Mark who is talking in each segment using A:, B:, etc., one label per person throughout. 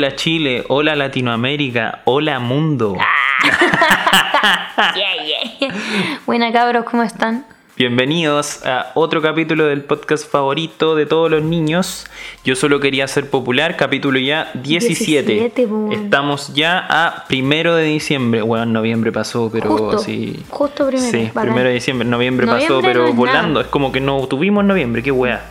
A: Hola Chile, hola Latinoamérica, hola mundo.
B: Ah. Yeah, yeah. Buena cabros, ¿cómo están?
A: Bienvenidos a otro capítulo del podcast favorito de todos los niños. Yo solo quería ser popular, capítulo ya 17.
B: 17, po.
A: Estamos ya a primero de diciembre. Bueno, noviembre pasó, pero
B: Justo,
A: sí.
B: justo primero,
A: Sí,
B: bacán.
A: primero de diciembre. Noviembre, pasó, pero
B: es
A: volando.
B: nada.
A: Es como que no tuvimos noviembre, qué wea.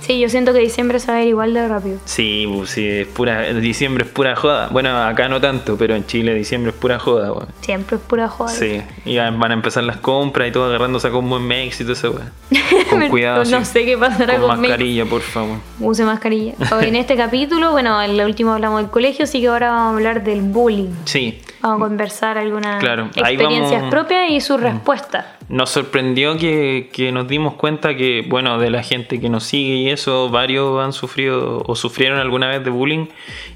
B: Sí, yo siento que diciembre se va a ir igual de rápido.
A: Sí, sí, es pura, diciembre es pura joda. Bueno, acá no tanto, pero en Chile diciembre es pura joda, weón.
B: Siempre es pura joda.
A: Sí, y van a empezar las compras y todo agarrándose con buen Mex y todo eso, weón. Con cuidado,
B: No
A: sí.
B: sé qué pasará
A: Con
B: conmigo.
A: mascarilla, por favor.
B: Use mascarilla. Hoy en este capítulo, bueno, en el último hablamos del colegio, así que ahora vamos a hablar del bullying.
A: Sí,
B: Vamos a conversar algunas
A: Claro,
B: experiencias
A: vamos-
B: propias y sus respuestas.
A: nos sorprendió que, que nos dimos cuenta que, bueno, de la gente que nos sigue y eso, varios han sufrido o sufrieron alguna vez de bullying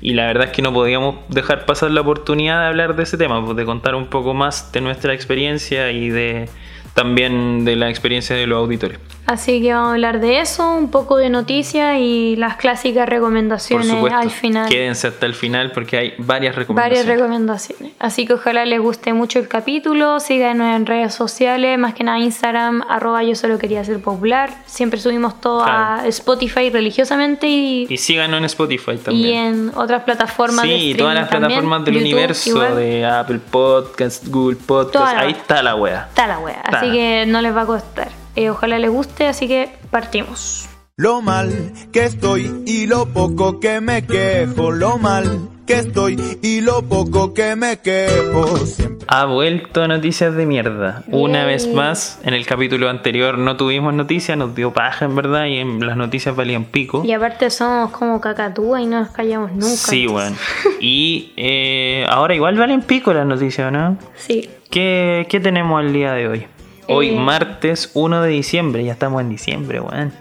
A: y la verdad es que no podíamos dejar pasar la oportunidad de hablar de ese tema, pues, de contar un poco más de nuestra experiencia y de también de la experiencia de los auditores.
B: Así que vamos a hablar de eso, un poco de noticias y las clásicas recomendaciones al final.
A: quédense hasta el final porque hay varias
B: Varias
A: recomendaciones.
B: recomendaciones. Así que ojalá les guste mucho el capítulo. Síganos en redes sociales, más que nada Instagram, arroba yo solo quería ser popular. Siempre subimos todo a. Spotify religiosamente y,
A: y síganos en Spotify también.
B: y en otras plataformas de
A: Sí,
B: streaming
A: todas las
B: también.
A: plataformas del
B: YouTube
A: universo,
B: igual.
A: de Apple Podcast, Google Podcast, ahí está la wea.
B: Está la wea,
A: Está.
B: así que no les va a costar. Eh, ojalá les guste, así que partimos.
C: Lo mal que estoy y lo poco que me quejo, lo mal que estoy y lo poco que me quejo. Siempre
A: Ha vuelto Noticias de Mierda. Una vez más, en el capítulo anterior no tuvimos noticias, nos dio paja en verdad y en las noticias valían pico.
B: Y aparte somos como cacatúa y no nos callamos nunca.
A: Sí,
B: entonces-
A: bueno. Y eh, ahora igual valen pico las noticias, ¿no?
B: Sí.
A: ¿Qué, qué tenemos el día de hoy? Hoy,
B: Eh.
A: martes 1 de diciembre, ya estamos en diciembre, weón.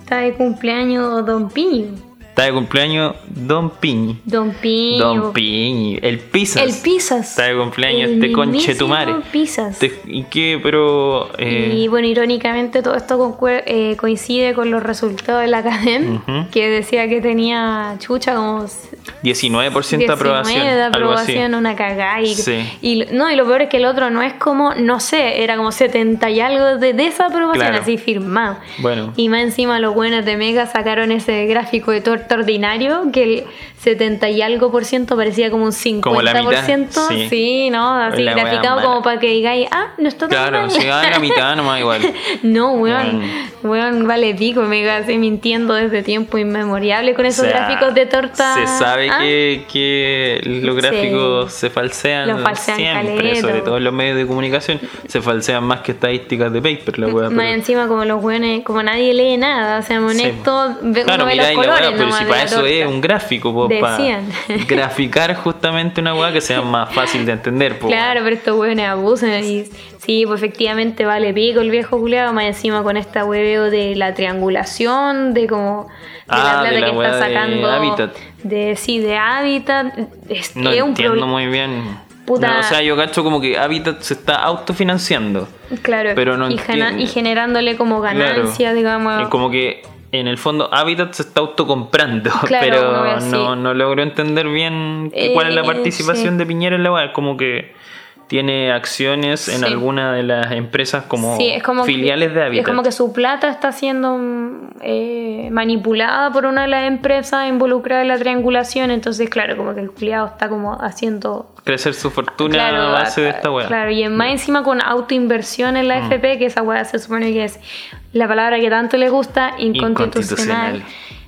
B: Está de cumpleaños Don Piño.
A: Está de cumpleaños Don Piñi.
B: Don Piño.
A: Don Piñi. El Pisas.
B: El Pisas.
A: Está de cumpleaños
B: El
A: este conchetumare.
B: mismísimo Pisas.
A: Te- ¿Y qué? Pero. eh,
B: Y bueno, irónicamente todo esto eh, coincide con los resultados de la academia,
A: Ujú.
B: que decía que tenía chucha como
A: 19% de
B: 19
A: aprobación.
B: de
A: algo
B: aprobación, una cagada. Y,
A: Sí.
B: y, no, y lo peor es que el otro no es como, no sé, era como 70 y algo de desaprobación,
A: Claro.
B: así firmado.
A: Bueno.
B: Y más encima los buenos de Mega sacaron ese gráfico de torta ordinario que el 70 y algo por ciento parecía como un 50%.
A: Como la mitad,
B: sí.
A: sí.
B: ¿no? Así
A: La
B: graficado como para que digáis, ah, no está tan
A: Claro,
B: mal.
A: si va a la mitad nomás igual.
B: No, weón, weón, vale pico, me así mintiendo desde tiempo inmemoriable con esos
A: O sea,
B: gráficos de torta.
A: Se sabe
B: ¿Ah?
A: que, que los
B: Sí.
A: gráficos se falsean,
B: Los falsean
A: siempre, sobre todo en los medios de comunicación. Se falsean más que estadísticas de paper, la wea.
B: Más
A: pero-
B: encima como los weones, como nadie lee nada, seamos
A: Sí.
B: honestos, ve,
A: Claro,
B: uno ve los
A: la
B: colores
A: weá, pero
B: nomás
A: si
B: de
A: para eso
B: torta.
A: es un gráfico, po, para graficar justamente una weá que sea más fácil de entender. po,
B: Claro, pero estos weones abusan y sí, pues efectivamente vale pico el viejo culiado, más encima con esta hueveo de la triangulación, de como de
A: Ah,
B: la plata
A: de la
B: que está
A: de
B: sacando
A: Habitat.
B: de sí, de hábitat, es,
A: No
B: es un
A: entiendo muy bien.
B: Puta.
A: No, o sea, yo cacho como que Habitat se está autofinanciando.
B: Claro,
A: pero no
B: y, y generándole como
A: Claro.
B: ganancia, digamos.
A: Es como que en el fondo Habitat se está autocomprando,
B: Claro,
A: pero no, no logro entender bien cuál es la
B: Eh,
A: participación
B: sí.
A: de Piñera en la web. Como que tiene acciones en
B: Sí.
A: alguna de las empresas como,
B: Sí, es como
A: filiales
B: que,
A: de Habitat.
B: Es como que su plata está siendo mm, eh, manipulada por una de las empresas involucradas en la triangulación. Entonces, claro, como que el culiado está como haciendo.
A: Crecer su fortuna
B: Claro,
A: a base de esta wea.
B: Claro, y más encima con autoinversión en la
A: Mm.
B: FP, que esa weá se supone que es la palabra que tanto le gusta, inconstitucional.
A: Inconstitucional.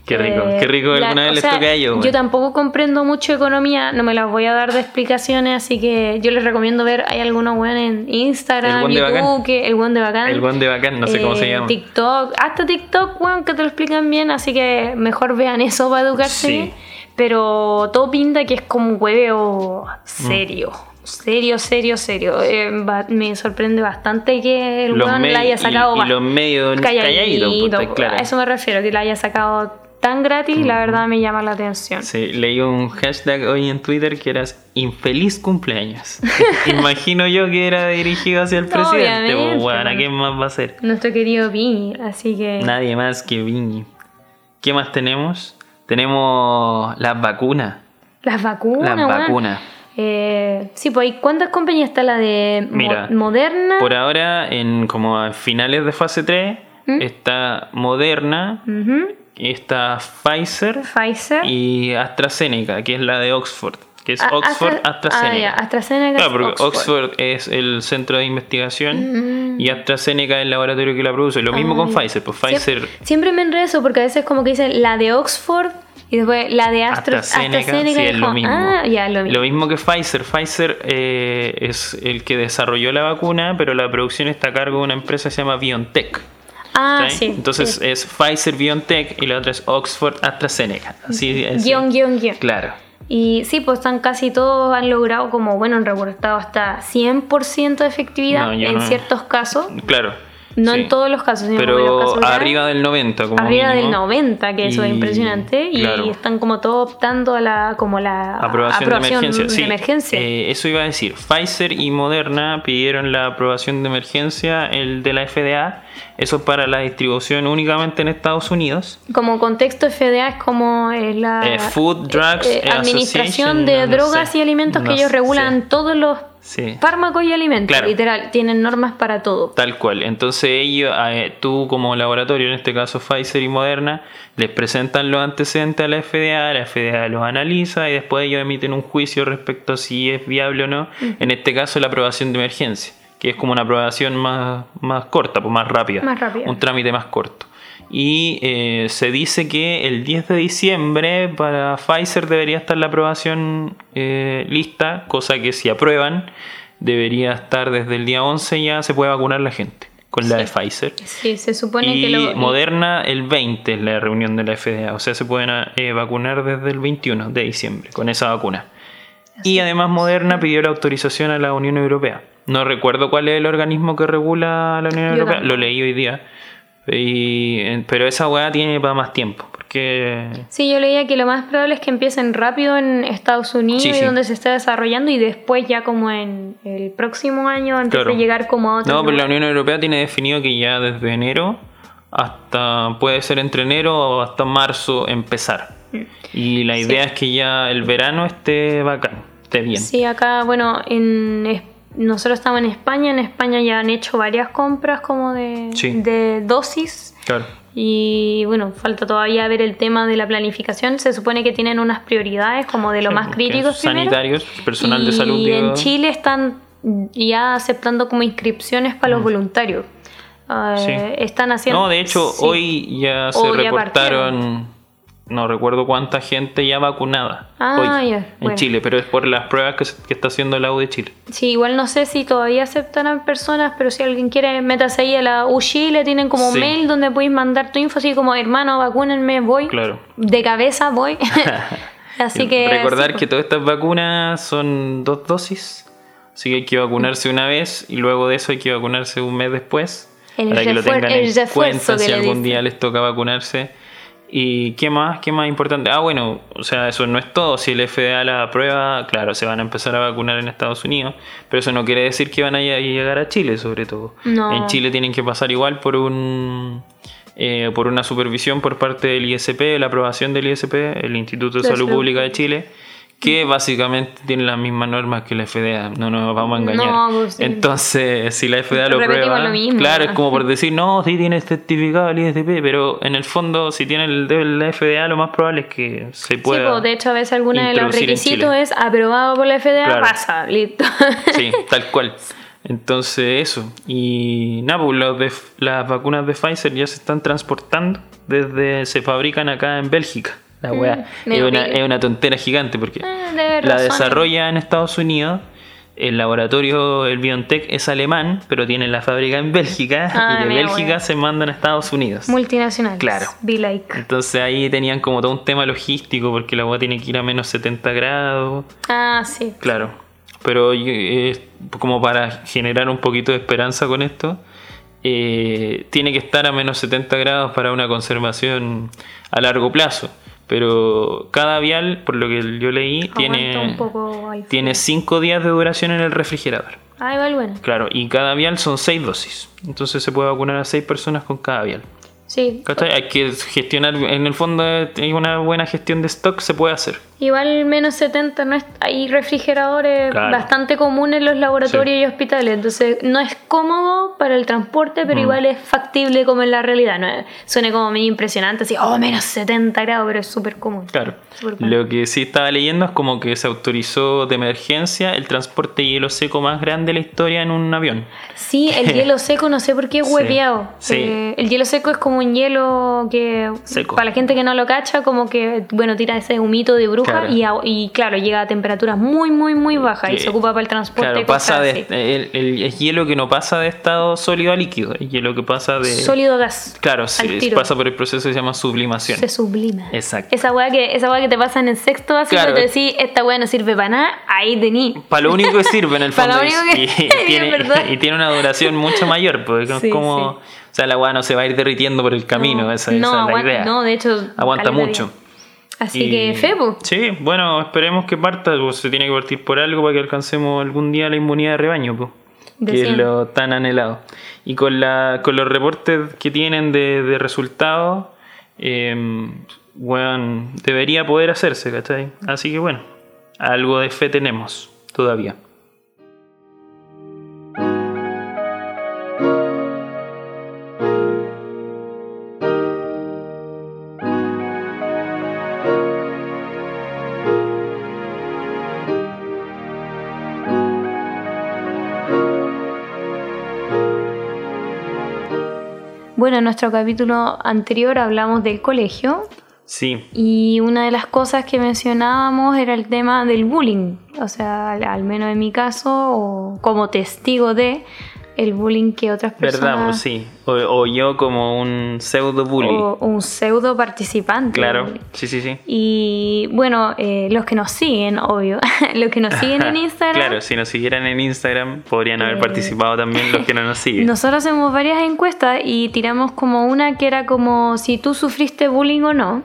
A: Qué rico,
B: Eh,
A: qué rico que
B: la-
A: alguna vez les
B: sea,
A: toque a ellos.
B: Yo tampoco comprendo mucho economía, no me las voy a dar de explicaciones, así que yo les recomiendo ver, hay algunos weón en
A: El
B: Instagram,
A: de
B: YouTube,
A: Bacán.
B: que el buen de bacán.
A: El buen de bacán, no sé cómo se
B: Eh,
A: llama.
B: TikTok, hasta TikTok, weón, que te lo explican bien, así que mejor vean eso para educarse.
A: Sí.
B: Pero todo pinta que es como un hueveo serio. Serio, serio, serio. Eh, me sorprende bastante que el
A: me-
B: la haya
A: y-
B: sacado
A: y
B: ba-
A: los medios calladitos, puta,
B: pues,
A: claro.
B: A eso me refiero, que la haya sacado tan gratis, la verdad me llama la atención.
A: Sí, leí un hashtag hoy en Twitter que era infeliz cumpleaños. Imagino yo que era dirigido hacia el presidente. Pues, bueno, ¿a
B: bueno.
A: quién más va a ser?
B: Nuestro querido Piñi, así que...
A: Nadie más que Viñi. ¿Qué más tenemos? Tenemos las vacunas.
B: Las vacunas.
A: Las vacunas.
B: Eh, sí, pues, ¿y ¿cuántas compañías está la de Mo-
A: Mira,
B: Moderna?
A: Por ahora, en como a finales de fase 3,
B: ¿Mm?
A: está Moderna,
B: Ujú.
A: está Pfizer
B: Pfizer.
A: y AstraZeneca, que es la de Oxford, que es
B: Ah,
A: Oxford
B: Astra-
A: AstraZeneca.
B: Ah, ya, AstraZeneca.
A: Claro, porque Oxford. es el centro de investigación
B: Mm.
A: y AstraZeneca es el laboratorio que la produce. Lo mismo
B: Ah,
A: con. Pfizer, pues Pfizer
B: Siempre me enredo porque a veces como que dicen la de Oxford y después la de Astra-
A: AstraZeneca,
B: AstraZeneca.
A: sí, es lo
B: como,
A: mismo.
B: Ah, ya, lo mismo.
A: que Pfizer. Pfizer eh, es el que desarrolló la vacuna, pero la producción está a cargo de una empresa que se llama BioNTech.
B: Ah,
A: ¿sí? Entonces
B: sí.
A: es Pfizer BioNTech y la otra es Oxford AstraZeneca. Así es.
B: Guión, guion, guion.
A: Claro.
B: Y sí, pues están casi todos han logrado como, bueno, han reportado hasta 100% de efectividad
A: No,
B: en
A: no-
B: ciertos casos.
A: Claro.
B: No
A: sí.
B: en todos los casos, sino como en los
A: Pero
B: casos
A: arriba del 90, como
B: Arriba
A: mínimo.
B: del 90, que eso es
A: Y-
B: impresionante. Y
A: claro.
B: están como todos optando a la, como la
A: Aprobación, de emergencia.
B: de
A: sí.
B: emergencia.
A: Eh, eso iba a decir. Pfizer y Moderna pidieron la aprobación de emergencia, el de la FDA. Eso para la distribución únicamente en Estados Unidos.
B: Como contexto FDA es como eh, la
A: Eh, Food, Drugs,
B: eh,
A: eh,
B: administración de
A: no, no
B: drogas
A: sé.
B: y alimentos
A: No
B: que ellos
A: sé.
B: regulan todos los
A: Sí.
B: fármacos y alimentos.
A: Claro.
B: Literal, tienen normas para todo.
A: Tal cual. Entonces ellos, eh, tú como laboratorio, en este caso Pfizer y Moderna, les presentan los antecedentes a la FDA, la FDA los analiza y después ellos emiten un juicio respecto a si es viable o no. En este caso la aprobación de emergencia, que es como una aprobación más, más corta, pues más rápida.
B: Más rápida.
A: Un trámite más corto. Y eh, se dice que el 10 de diciembre para Pfizer debería estar la aprobación eh, lista, cosa que si aprueban debería estar desde el día 11 ya se puede vacunar la gente con la de Pfizer.
B: Sí, se supone
A: Y
B: que lo.
A: Moderna el 20 es la reunión de la FDA, o sea se pueden eh, vacunar desde el 21 de diciembre con esa vacuna. Y además Moderna pidió la autorización a la Unión Europea. No recuerdo cuál es el organismo que regula la Unión Europea, lo leí hoy día. Y, pero esa weá tiene para más tiempo, porque
B: Sí, yo leía que lo más probable es que empiecen rápido en Estados Unidos
A: Sí,
B: y
A: sí.
B: donde se está desarrollando y después ya como en el próximo año antes
A: Claro.
B: de llegar como a otro.
A: No, pero la Unión Europea tiene definido que ya desde enero hasta puede ser entre enero o hasta marzo empezar. Y la idea es que ya el verano esté bacán, esté bien.
B: Sí, acá, bueno, en es- nosotros estamos en España, en España ya han hecho varias compras como de,
A: Sí.
B: de dosis
A: Claro.
B: y bueno, falta todavía ver el tema de la planificación. Se supone que tienen unas prioridades como de lo
A: Sí,
B: más primero.
A: Sanitarios, personal de
B: Y
A: salud. digo.
B: en Chile están ya aceptando como inscripciones para los voluntarios. Eh,
A: Mm. Sí.
B: Están haciendo...
A: No, de hecho, hoy ya se
B: ya
A: reportaron, no recuerdo cuánta gente ya vacunada.
B: Ah,
A: hoy, En
B: bueno.
A: Chile, pero es por las pruebas que, se- que está haciendo la U de Chile.
B: Sí, igual no sé si todavía aceptarán personas, pero si alguien quiere, métase ahí a la U Chile, tienen como
A: Sí.
B: mail donde podéis mandar tu info, así como, hermano, vacúnenme, voy.
A: Claro.
B: De cabeza voy. así que...
A: Recordar
B: sí,
A: que todas estas vacunas son dos dosis, así que hay que vacunarse una vez y luego de eso hay que vacunarse un mes después.
B: El
A: para que lo tengan en cuenta si algún día les toca vacunarse. ¿Y qué más? ¿Qué más importante? Ah, bueno, o sea, eso no es todo. Si el FDA la aprueba, claro, se van a empezar a vacunar en Estados Unidos, pero eso no quiere decir que van a ll- llegar a Chile, sobre todo.
B: No.
A: En Chile tienen que pasar igual por un eh, por una supervisión por parte del ISP, la aprobación del ISP, el Instituto de
B: De
A: Salud
B: Salud.
A: Pública de Chile, que básicamente tiene las mismas normas que la FDA, no nos vamos a engañar.
B: No, pues sí.
A: Entonces, si la FDA lo prueba,
B: lo mismo,
A: claro, es como por decir, no, sí tiene certificado el ISP, pero en el fondo, si tiene el de la FDA, lo más probable es que se
B: Sí,
A: pueda.
B: pues, de hecho, a veces alguno de los requisitos es aprobado por la FDA,
A: Claro.
B: pasa, listo.
A: Sí, tal cual. Entonces, eso. Y nada, pues los de, las vacunas de Pfizer ya se están transportando desde. se fabrican acá en Bélgica. La wea.
B: Mm,
A: es, una, es una tontera gigante porque
B: Ah,
A: la desarrolla en Estados Unidos. El laboratorio, el BioNTech, es alemán, pero tiene la fábrica en Bélgica.
B: Ah,
A: y de Bélgica
B: wea.
A: se mandan a Estados Unidos.
B: Multinacionales.
A: Claro.
B: Be like.
A: Entonces ahí tenían como todo un tema logístico porque la agua tiene que ir a menos 70 grados.
B: Ah, sí.
A: Claro, pero eh, como para generar un poquito de esperanza con esto, eh, tiene que estar a menos 70 grados para una conservación a largo plazo. Pero cada vial, por lo que yo leí, tiene,
B: poco
A: tiene 5 días de duración en el refrigerador.
B: Ah, igual bueno.
A: Claro, y cada vial son 6 dosis. Entonces se puede vacunar a 6 personas con cada vial.
B: Sí.
A: ¿Cachai? Hay que gestionar, en el fondo, hay una buena gestión de stock, se puede hacer.
B: Igual menos 70 no es, hay refrigeradores
A: Claro.
B: bastante comunes en los laboratorios y hospitales, entonces no es cómodo para el transporte, pero
A: Mm.
B: igual es factible como en la realidad. No suena como medio impresionante, así, oh, menos 70 grados, pero es súper común.
A: Claro.
B: Súper común.
A: Lo que sí estaba leyendo es como que se autorizó de emergencia el transporte de hielo seco más grande de la historia en un avión.
B: Sí, el hielo seco no sé por qué es hueveado.
A: sí.
B: Eh, el hielo seco es como un hielo que,
A: Seco.
B: para la gente que no lo cacha, como que, bueno, tira ese humito de
A: Claro.
B: y, a- y, claro, llega a temperaturas muy, muy, muy bajas y se ocupa para el transporte.
A: Claro, pasa de, el, el- es hielo que no pasa de estado sólido a líquido, es hielo que pasa de...
B: Sólido a gas.
A: Claro,
B: tiro.
A: pasa por el proceso que se llama sublimación.
B: Se sublima.
A: Exacto.
B: Esa weá que, esa weá que te pasa en el sexto básico
A: Claro.
B: te decís, esta weá no sirve para nada, ahí tení.
A: Para lo único que sirve en el fondo. y- y, tiene, y tiene una duración mucho mayor, porque es
B: Sí,
A: como...
B: sí.
A: O sea, la agua no se va a ir derritiendo por el camino,
B: no,
A: esa,
B: no,
A: esa es la idea.
B: no, de hecho.
A: Aguanta mucho.
B: Así
A: Y-
B: que, Febo.
A: Sí, bueno, esperemos que parta, pues, se tiene que partir por algo para que alcancemos algún día la inmunidad de rebaño, pues,
B: De
A: que es lo tan anhelado. Y con, la, con los reportes que tienen de, de resultados, eh, bueno, debería poder hacerse, ¿cachai? Así que bueno, algo de fe tenemos todavía.
B: Bueno, en nuestro capítulo anterior hablamos del colegio
A: Sí,
B: y una de las cosas que mencionábamos era el tema del bullying. O sea, al, al menos en mi caso, o como testigo de el bullying que otras personas.
A: verdad, pues sí. O, o yo como un pseudo bully.
B: O un pseudo participante.
A: Claro, sí, sí, sí.
B: Y bueno, eh, los que nos siguen, obvio, los que nos siguen en Instagram.
A: Claro, si nos siguieran en Instagram podrían haber
B: Eh,
A: participado también los que no nos siguen.
B: Nosotros hacemos varias encuestas y tiramos como una que era como si tú sufriste bullying o no.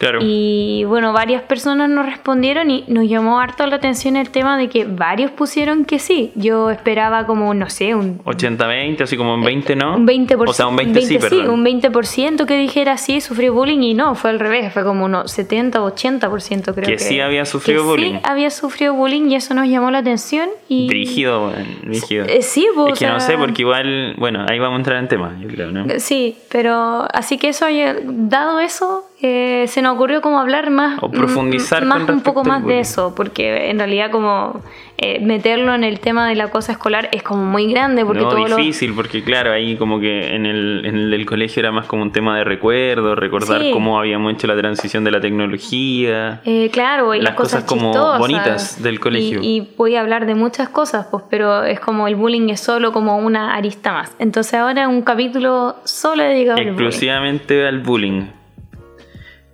A: Claro.
B: Y bueno, varias personas nos respondieron y nos llamó harto la atención el tema de que varios pusieron que sí. Yo esperaba como, no sé, un
A: 80-20, así como un 20, ¿no?
B: Un 20%,
A: O sea, un 20, sí, perdón.
B: un 20% que dijera sí, sufrió bullying y no, fue al revés, fue como unos 70 o 80% creo que.
A: Que sí había sufrido
B: que
A: bullying.
B: Sí, había sufrido bullying y eso nos llamó la atención y...
A: Brígido, weón, brígido.
B: Eh, sí, pues,
A: Es que
B: o
A: no
B: sea-
A: sé, porque igual, bueno, ahí vamos a entrar en tema, yo creo, ¿no?
B: Sí, pero así que eso, eh, dado eso, eh, se nos ocurrió como hablar más,
A: O profundizar
B: más un poco más de eso, porque en realidad como eh, meterlo en el tema del acoso escolar es como muy grande, porque
A: no,
B: todo lo-
A: difícil, porque claro, ahí como que en el, en el del colegio era más como un tema de recuerdo, recordar
B: Sí.
A: cómo habíamos hecho la transición de la tecnología.
B: Eh, claro, y
A: Las
B: las, cosas,
A: cosas como bonitas del colegio.
B: Y, y voy a hablar de muchas cosas, pues, pero es como el bullying es solo como una arista más. Entonces ahora un capítulo solo dedicado al bullying.
A: exclusivamente al bullying.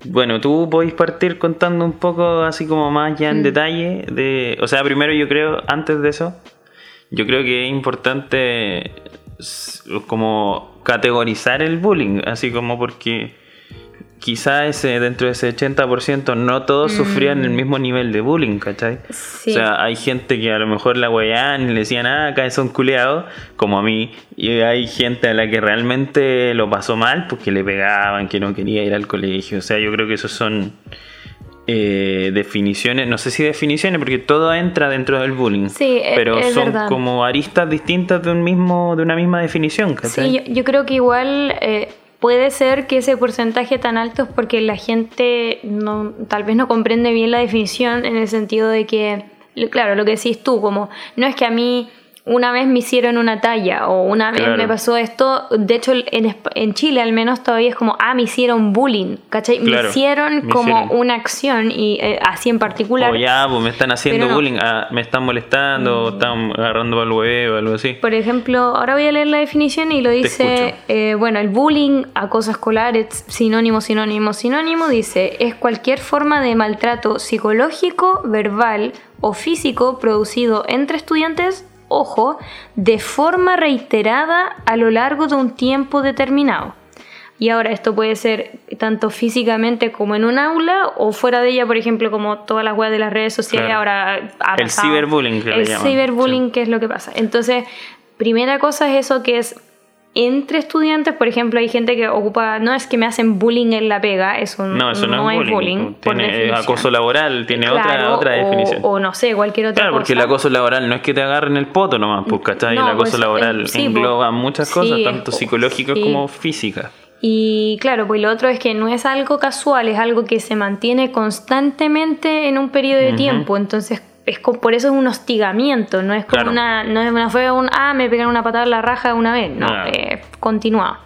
A: Bueno, tú podéis partir contando un poco así como más ya en
B: Mm.
A: detalle de, o sea, primero yo creo antes de eso, yo creo que es importante como categorizar el bullying, así como porque quizá ese dentro de ese 80% no todos sufrían el mismo nivel de bullying, ¿cachai?
B: Mm. Sí.
A: O sea, hay gente que a lo mejor la weaban y le decían, ah, acá son culeados, como a mí. Y hay gente a la que realmente lo pasó mal porque le pegaban, que no quería ir al colegio. O sea, yo creo que esos son eh, definiciones, no sé si definiciones, porque todo entra dentro del bullying.
B: Sí, e-
A: pero
B: es
A: son
B: verdad.
A: como aristas distintas de un mismo, de una misma definición, ¿cachai?
B: Sí, yo, yo creo que igual eh, puede ser que ese porcentaje tan alto es porque la gente no, tal vez no comprende bien la definición en el sentido de que, claro, lo que decís tú, como no es que a mí una vez me hicieron una talla o una vez
A: Claro.
B: me pasó esto, de hecho en, en Chile al menos todavía es como, ah, me hicieron bullying, ¿cachai?
A: Claro,
B: me hicieron
A: me
B: como
A: hicieron.
B: una acción y eh, así en particular.
A: O ya, pues me están haciendo
B: no. Mm.
A: bullying, ah, me están molestando, o están agarrando al huevo o algo así.
B: Por ejemplo, ahora voy a leer la definición y lo dice, eh, bueno, el bullying, acoso escolar, es sinónimo, sinónimo, sinónimo, dice, es cualquier forma de maltrato psicológico, verbal o físico producido entre estudiantes, ojo, de forma reiterada a lo largo de un tiempo determinado. Y ahora esto puede ser tanto físicamente como en un aula o fuera de ella, por ejemplo, como todas las webs de las redes sociales
A: Claro.
B: ahora ha
A: El ciberbullying que
B: El ciberbullying, que es lo que pasa. Entonces, primera cosa es eso que es entre estudiantes, por ejemplo, hay gente que ocupa, no es que me hacen bullying en la pega, eso
A: No, eso no, es bullying. tiene
B: definición.
A: acoso laboral, tiene
B: Claro,
A: otra, otra definición.
B: O, no sé, cualquier otra
A: Claro, porque el acoso laboral no es que te agarren el poto nomás, pues, ¿cachai?
B: No,
A: el acoso
B: pues,
A: laboral
B: eh, sí,
A: engloba
B: pues,
A: muchas
B: sí,
A: cosas,
B: es
A: tanto
B: co-
A: psicológicas
B: sí.
A: como físicas.
B: Y claro, pues lo otro es que no es algo casual, es algo que se mantiene constantemente en un periodo de tiempo. Entonces, es co- por eso es un hostigamiento, no es como
A: Claro.
B: una, no es una fue un ah, me pegaron una patada en la raja una vez, no,
A: Claro.
B: eh, continuado.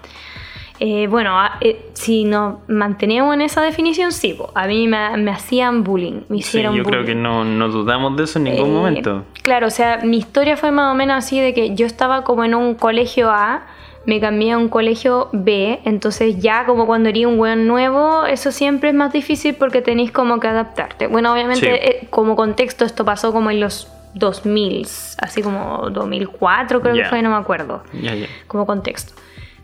B: Eh, bueno, a- eh, si nos mantenemos en esa definición, sí, po. a mí me, me hacían bullying, me
A: Sí,
B: hicieron
A: yo creo que no, no dudamos de eso en ningún
B: Eh,
A: momento.
B: Claro, o sea, mi historia fue más o menos así de que yo estaba como en un colegio A, me cambié a un colegio B, entonces ya como cuando eres un weón nuevo, eso siempre es más difícil porque tenéis como que adaptarte. Bueno, obviamente
A: Sí.
B: eh, como contexto esto pasó como en los 2000, así como 2004 creo que fue, no me acuerdo
A: Ya, ya.
B: como contexto.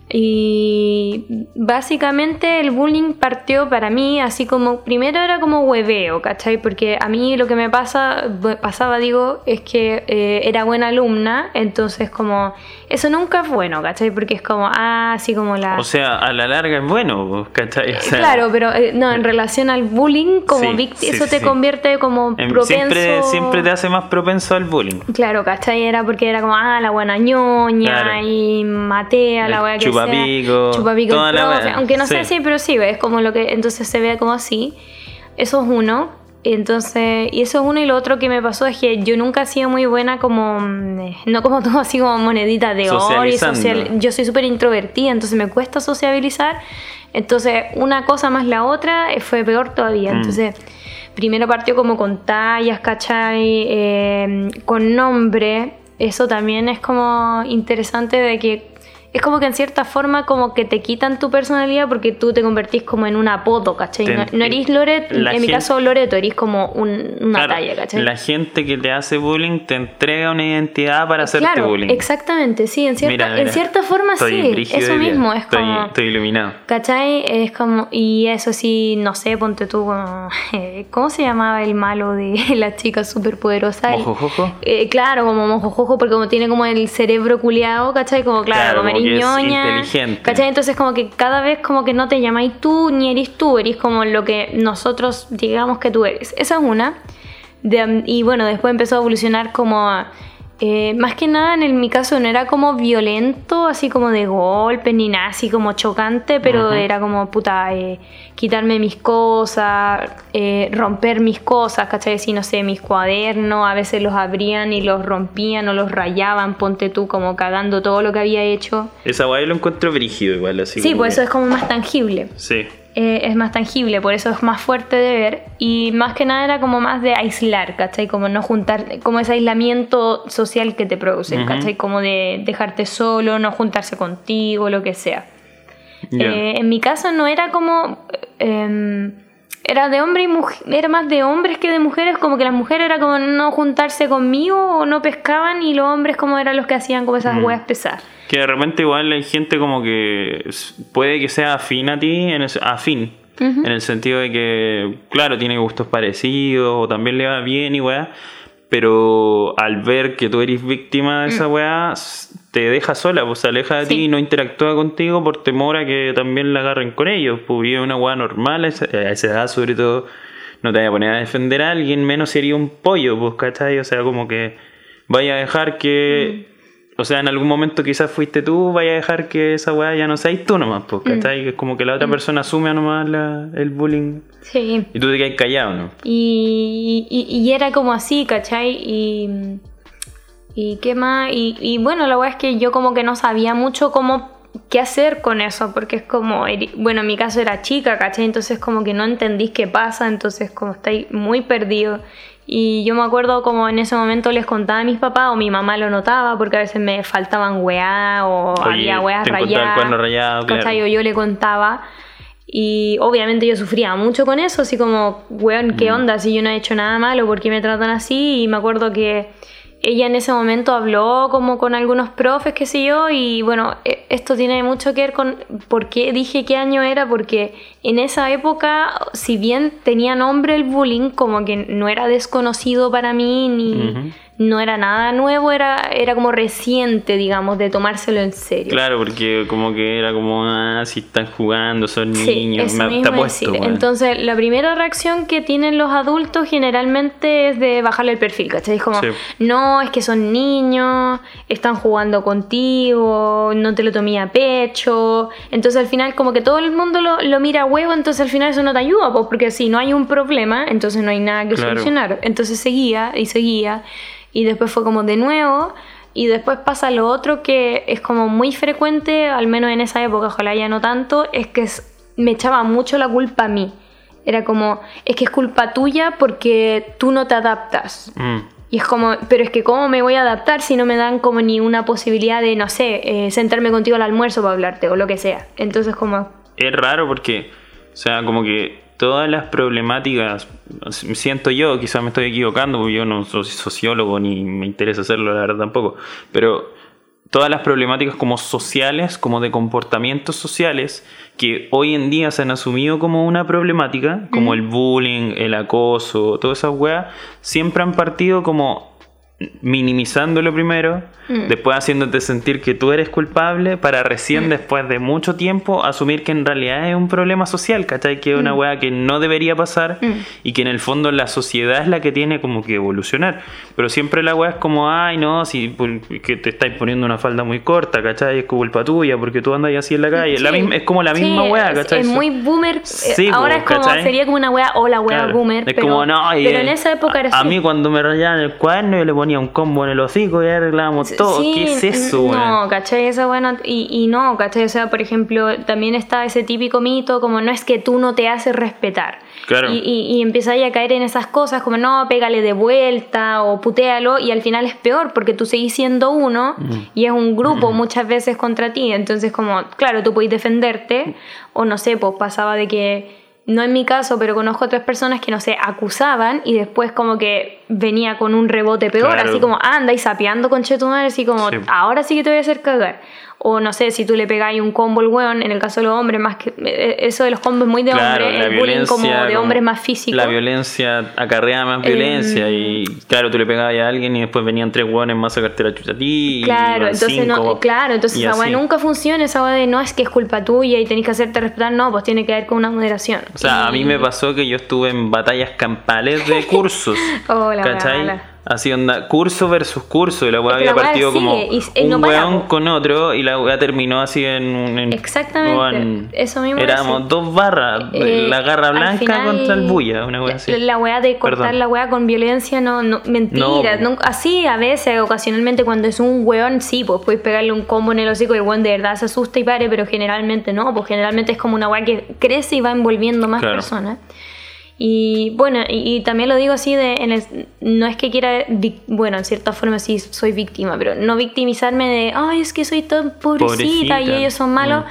B: Y básicamente el bullying partió para mí así como, primero era como hueveo, ¿cachai? Porque a mí lo que me pasa, pasaba, digo, es que eh, era buena alumna, entonces como, eso nunca es bueno, ¿cachai? Porque es como, ah, así como la...
A: O sea, a la larga es bueno, ¿cachai? O sea,
B: claro, pero eh, no, en relación al bullying, como
A: Sí,
B: víct-
A: sí,
B: eso te
A: sí.
B: convierte como
A: em,
B: propenso...
A: siempre, siempre te hace más propenso al bullying.
B: Claro, ¿cachai? Era porque era como, ah, la buena ñoña
A: Claro.
B: y matea, la wea que.
A: Chupapico,
B: Chupapico
A: toda la
B: profe.
A: wea,
B: Aunque no sea
A: sí.
B: así, pero sí, es como lo que entonces se ve como así. Eso es uno. Entonces, y eso es uno y lo otro que me pasó es que yo nunca he sido muy buena como, mm, eh, no como tú, así como monedita de oro y social. Yo soy súper introvertida, entonces me cuesta sociabilizar. Entonces, una cosa más la otra eh, fue peor todavía.
A: Mm.
B: Entonces, primero partió como con tallas, ¿cachai? Eh, con nombre. Eso también es como interesante de que es como que en cierta forma como que te quitan tu personalidad porque tú te convertís como en un apodo, ¿cachai? No, no eres Loret, en mi caso Loreto, eres como un- una
A: Claro,
B: talla, ¿cachai?
A: La gente que te hace bullying te entrega una identidad para hacerte
B: claro,
A: bullying.
B: exactamente, sí, en cierta,
A: Mira, mira,
B: en cierta forma sí, eso mismo, es
A: estoy,
B: como...
A: Estoy iluminado.
B: ¿Cachai? Es como, y eso sí, no sé, ponte tú, como, ¿cómo se llamaba el malo de la chica superpoderosa?
A: ¿Mojojojo?
B: Eh, claro, como mojojojo, porque como tiene como el cerebro culeado, ¿cachai? Como, claro,
A: Claro,
B: como
A: que es
B: ñoña,
A: inteligente.
B: ¿cachai? Entonces como que cada vez como que no te llamáis tú, ni eres tú, eres como lo que nosotros digamos que tú eres. Esa es una. De- y bueno, después empezó a evolucionar como... a- eh, más que nada en mi caso no era como violento, así como de golpes ni nada, así como chocante, pero era como puta, eh, quitarme mis cosas, eh, romper mis cosas, ¿cachai? Decir, no sé, mis cuadernos, a veces los abrían y los rompían o los rayaban, ponte tú como cagando todo lo que había hecho.
A: Esa guay lo encuentro brígido igual, así
B: Sí,
A: como
B: pues eso es como más tangible.
A: Sí.
B: Eh, es más tangible, por eso es más fuerte de ver y más que nada era como más de aislar, ¿cachai? Como no juntar, como ese aislamiento social que te produce,
A: Ujú.
B: ¿cachai? Como de dejarte solo, no juntarse contigo, lo que sea. Eh, en mi caso no era como... eh, era de hombre y mujer, era más de hombres que de mujeres, como que las mujeres era como no juntarse conmigo o no pescaban y los hombres como eran los que hacían como esas
A: Mm.
B: hueas pesadas.
A: Que de repente igual hay gente como que puede que sea afín a ti, en el, afín, en el sentido de que, claro, tiene gustos parecidos o también le va bien y weá, pero al ver que tú eres víctima de esa weá, s- te deja sola, pues se aleja de
B: Mm. Sí.
A: ti y no interactúa contigo por temor a que también la agarren con ellos, pues es una weá normal a esa, a esa edad sobre todo. No te vayas a poner a defender a alguien, menos sería un pollo, pues, ¿cachai? O sea, como que vaya a dejar que...
B: Mm.
A: O sea, en algún momento quizás fuiste tú, vaya a dejar que esa weá ya no seas tú nomás, pues, ¿cachai? Que es como que la otra persona asume nomás la- el bullying
B: Sí.
A: y tú te quedas callado, ¿no?
B: Y, y- y era como así, ¿cachai? Y, y qué más. Y, y bueno, la verdad es que yo como que no sabía mucho cómo qué hacer con eso, porque es como, bueno, en mi caso era chica, ¿cachai? Entonces como que no entendís qué pasa, entonces como estáis muy perdido. Y yo me acuerdo como en ese momento les contaba a mis papás o mi mamá lo notaba porque a veces me faltaban weá o
A: Oye,
B: había weas rayadas.
A: rayado, claro.
B: ¿cachai? O yo le contaba. Y obviamente yo sufría mucho con eso, así como, weón, ¿qué
A: Mm.
B: onda? Si yo no he hecho nada malo, ¿por qué me tratan así? Y me acuerdo que ella en ese momento habló como con algunos profes, qué sé yo, y bueno, e- esto tiene mucho que ver con por qué dije qué año era, porque en esa época, si bien tenía nombre el bullying, como que no era desconocido para mí, ni. No era nada nuevo, era, era como reciente, digamos, de tomárselo en serio.
A: Claro, porque como que era como, ah, si están jugando, son niños,
B: eso
A: me
B: mismo
A: está puesto.
B: decir.
A: weón.
B: Entonces, la primera reacción que tienen los adultos generalmente es de bajarle el perfil, ¿cachai? Es como,
A: Sí.
B: no, es que son niños, están jugando contigo, no te lo tomé a pecho. Entonces, al final, como que todo el mundo lo, lo mira a huevo, entonces al final eso no te ayuda, pues, porque si no hay un problema, entonces no hay nada que
A: Claro.
B: solucionar. Entonces seguía y seguía, y después fue como de nuevo. Y después pasa lo otro que es como muy frecuente, al menos en esa época, ojalá ya no tanto, es que me echaba mucho la culpa a mí. Era como, es que es culpa tuya porque tú no te adaptas.
A: Mm.
B: Y es como, pero es que ¿cómo me voy a adaptar si no me dan como ni una posibilidad de, no sé, eh, sentarme contigo al almuerzo para hablarte o lo que sea? Entonces como,
A: Es raro porque, o sea, como que todas las problemáticas, siento yo, quizás me estoy equivocando, porque yo no soy sociólogo ni me interesa hacerlo, la verdad tampoco, pero todas las problemáticas como sociales, como de comportamientos sociales, que hoy en día se han asumido como una problemática, como el bullying, el acoso, todas esas weas, siempre han partido como minimizándolo primero,
B: Mm.
A: después haciéndote sentir que tú eres culpable, para recién después de mucho tiempo asumir que en realidad es un problema social, ¿cachai? Que es una weá que no debería pasar
B: Mm.
A: y que en el fondo la sociedad es la que tiene como que evolucionar. Pero siempre la weá es como, ay, no, si que te estáis poniendo una falda muy corta, ¿cachai? Es culpa tuya porque tú andas así en la calle. La
B: Sí.
A: misma- es como la
B: Sí,
A: misma weá,
B: es-
A: ¿cachai?
B: Es, muy boomer. eh,
A: Sí,
B: Ahora
A: po,
B: es como,
A: ¿cachai?
B: sería como una wea, hola wea
A: Claro.
B: boomer.
A: Es
B: pero,
A: como, no, y,
B: pero en esa época era
A: a, a
B: así.
A: mí cuando me rayaban el cuaderno yo le ponía un combo en el hocico y arreglábamos todo.
B: Sí,
A: ¿Qué es eso, weón?
B: No, ¿cachai? Eso bueno, y, y no, ¿cachai? O sea, por ejemplo, también está ese típico mito como no es que tú no te haces respetar.
A: Claro.
B: Y, y, y empezáis a caer en esas cosas como no, pégale de vuelta o putéalo y al final es peor porque tú seguís siendo uno y es un grupo muchas veces contra ti. Entonces como, claro, tú podés defenderte o no sé, pues pasaba de que no en mi caso, pero conozco otras personas que, no sé, acusaban y después como que venía con un rebote peor,
A: Claro.
B: así como, anda y sapeando con chetumar, así como,
A: Sí.
B: ahora sí que te voy a hacer cagar. O no sé, si tú le pegáis un combo al weón, en el caso de los hombres, más que eh, eso de los combos muy de
A: Claro,
B: hombre,
A: la
B: el bullying como de hombres más físico.
A: La violencia acarrea más violencia y claro, tú le pegabas a alguien y después venían tres hueones más a sacarte la chucha a ti.
B: Claro, entonces no, claro, entonces esa weá nunca funciona, esa weá de no es que es culpa tuya y tenés que hacerte respetar, no, pues tiene que ver con una moderación.
A: O sea, a mí me pasó que yo estuve en batallas campales de cursos.
B: Oh, la
A: ¿Cachai?
B: mala.
A: Así onda, curso versus curso. Y la weá había partido como
B: sigue y- y
A: un
B: no
A: weón con otro y la weá terminó así en un. en-
B: Exactamente,
A: weón,
B: eso mismo
A: Éramos
B: decía.
A: dos barras.
B: Eh,
A: la garra blanca
B: final,
A: contra el bulla, una weá así.
B: La weá de cortar
A: Perdón.
B: la weá con violencia, no, no mentira.
A: No.
B: así a veces, ocasionalmente, cuando es un weón, sí, pues puedes pegarle un combo en el hocico y el weón de verdad se asusta y pare, pero generalmente no, pues generalmente es como una weá que crece y va envolviendo más
A: Claro.
B: personas. Y bueno, y, y también lo digo así de, en el- no es que quiera, bueno, en cierta forma sí soy víctima, pero no victimizarme de, ay, es que soy tan pobrecita, y
A: Pobrecita.
B: ellos son malos.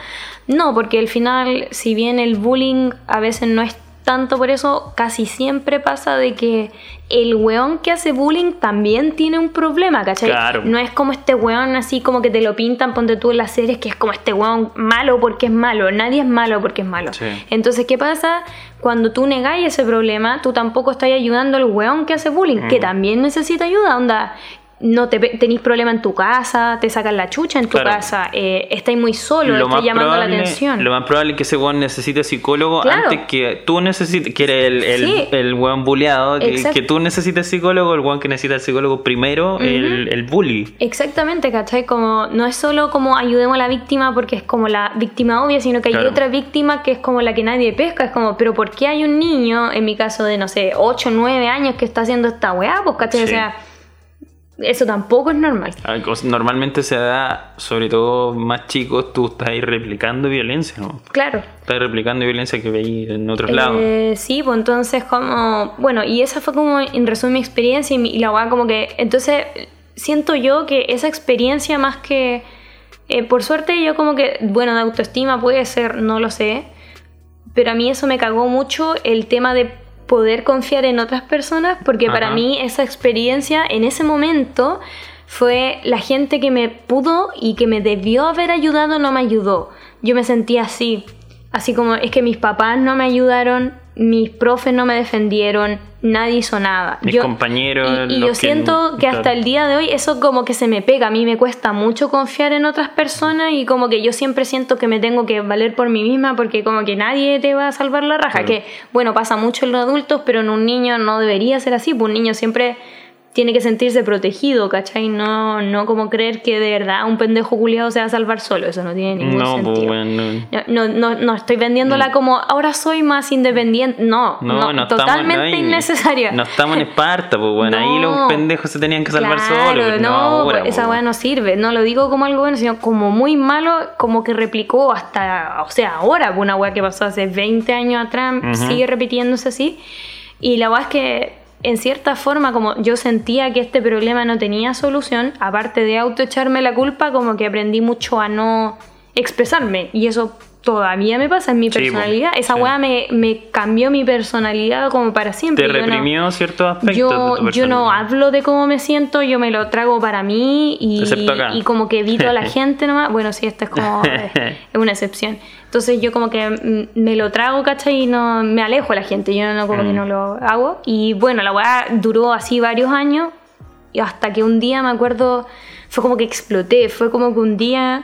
B: No, porque al final, si bien el bullying a veces no es tanto por eso, casi siempre pasa de que el weón que hace bullying también tiene un problema, ¿cachai?
A: Claro.
B: No es como este weón así como que te lo pintan, ponte tú en las series, que es como este weón malo porque es malo. Nadie es malo porque es malo.
A: Sí.
B: Entonces, ¿qué pasa? Cuando tú negáis ese problema, tú tampoco estás ayudando al weón que hace bullying,
A: Mm.
B: que también necesita ayuda, onda. No te tenéis problema en tu casa, te sacan la chucha en tu
A: Claro.
B: casa, eh, estáis muy solo, estás llamando la atención.
A: Lo más probable es que ese weón necesite psicólogo
B: Claro.
A: antes que tú necesites, que eres el, el,
B: Sí.
A: el weón bulleado, que, tú necesites psicólogo, el weón que necesita el psicólogo primero, el, el bully.
B: Exactamente, ¿cachai? Como no es solo como ayudemos a la víctima porque es como la víctima obvia, sino que hay
A: Claro.
B: otra víctima que es como la que nadie pesca. Es como, pero ¿por qué hay un niño, en mi caso de, no sé, 8 o 9 años que está haciendo esta weá? Pues, ¿cachai? O sea, eso tampoco es normal.
A: Normalmente se da, sobre todo más chicos, tú estás ahí replicando violencia, ¿no?
B: Claro.
A: Estás replicando violencia que veis en otros lados.
B: Eh, sí, pues entonces como, bueno, y esa fue como en resumen mi experiencia y, mi- y la weá como que, entonces siento yo que esa experiencia más que, eh, por suerte yo como que, bueno, de autoestima puede ser, no lo sé, pero a mí eso me cagó mucho el tema de poder confiar en otras personas porque para mí esa experiencia en ese momento fue la gente que me pudo y que me debió haber ayudado no me ayudó. Yo me sentía así, así como es que mis papás no me ayudaron, mis profes no me defendieron, nadie hizo nada.
A: Mis compañeros,
B: Y, yo siento que
A: claro.
B: hasta el día de hoy eso como que se me pega. A mí me cuesta mucho confiar en otras personas y como que yo siempre siento que me tengo que valer por mí misma porque como que nadie te va a salvar la raja.
A: Claro.
B: Que bueno, pasa mucho en los adultos, pero en un niño no debería ser así. Pues un niño siempre tiene que sentirse protegido, ¿cachai? No, no como creer que de verdad un pendejo culiado se va a salvar solo. Eso no tiene ningún
A: No,
B: sentido.
A: pues bueno.
B: No, no, no, no estoy vendiéndola como ahora soy más independiente. No,
A: No, estamos-
B: totalmente
A: hay-
B: innecesaria.
A: No estamos en Esparta, pues bueno, ahí los pendejos se tenían que salvar
B: Claro,
A: solos. pues,
B: no,
A: ahora,
B: pues, esa
A: pues,
B: weá no sirve. No lo digo como algo bueno, sino como muy malo, como que replicó hasta, o sea, ahora, pues, una weá que pasó hace 20 años atrás, sigue repitiéndose así. Y la weá es que, en cierta forma, como yo sentía que este problema no tenía solución, aparte de autoecharme la culpa, como que aprendí mucho a no expresarme. Y eso todavía me pasa en mi
A: Sí, pues,
B: personalidad. Esa
A: sí.
B: weá me, me cambió mi personalidad como para siempre.
A: Te
B: Yo no-
A: reprimió ciertos aspectos.
B: yo,
A: de tu
B: yo no hablo de cómo me siento, yo me lo trago para mí y, como que evito a la gente nomás. Bueno, sí, esta es como eh, es una excepción. Entonces yo como que me lo trago, ¿cachai? Y no me alejo a la gente, yo no como que
A: Mm.
B: no lo hago. Y bueno, la weá duró así varios años y hasta que un día me acuerdo, fue como que exploté, fue como que un día,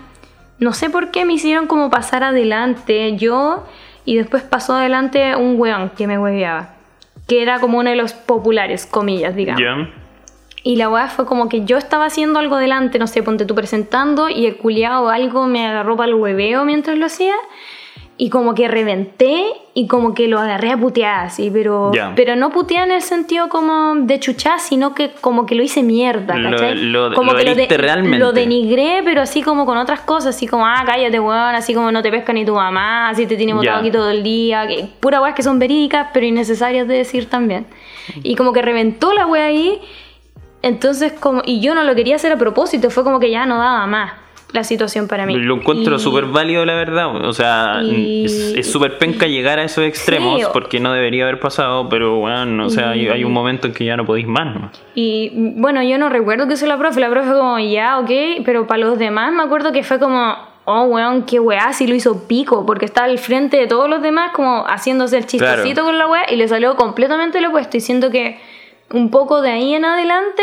B: no sé por qué me hicieron como pasar adelante yo y después pasó adelante un weón que me hueveaba, que era como uno de los populares, comillas, digamos.
A: Ya.
B: Y la weá fue como que yo estaba haciendo algo delante, no sé, ponte tú presentando y el culiao algo me agarró para el hueveo mientras lo hacía. Y como que reventé y como que lo agarré a putear así, pero,
A: Ya.
B: pero no putear en el sentido como de chuchar, sino que como que lo hice mierda,
A: Lo-
B: ¿cachai?
A: lo-
B: como
A: lo
B: que
A: heriste realmente.
B: lo denigré, pero así como con otras cosas, así como, ah, cállate, weón, así como no te pesca ni tu mamá, así te tiene botado
A: Ya.
B: aquí todo el día, que, pura weas que son verídicas, pero innecesarias de decir también. Y como que reventó la wea ahí entonces, como, y yo no lo quería hacer a propósito, fue como que ya no daba más la situación para mí.
A: Lo encuentro súper válido, la verdad. O sea,
B: Y-
A: es súper penca llegar a esos extremos
B: Sí, o-
A: porque no debería haber pasado, pero bueno, o sea, hay,
B: Y-
A: hay un momento en que ya no podéis más. ¿no?
B: Y bueno, yo no recuerdo que soy la profe, la profe fue como, ya, ok, pero para los demás me acuerdo que fue como, oh, weón, qué weá, si lo hizo pico, porque estaba al frente de todos los demás como haciéndose el chistecito
A: Claro.
B: con la weá y le salió completamente lo opuesto, y siento que un poco de ahí en adelante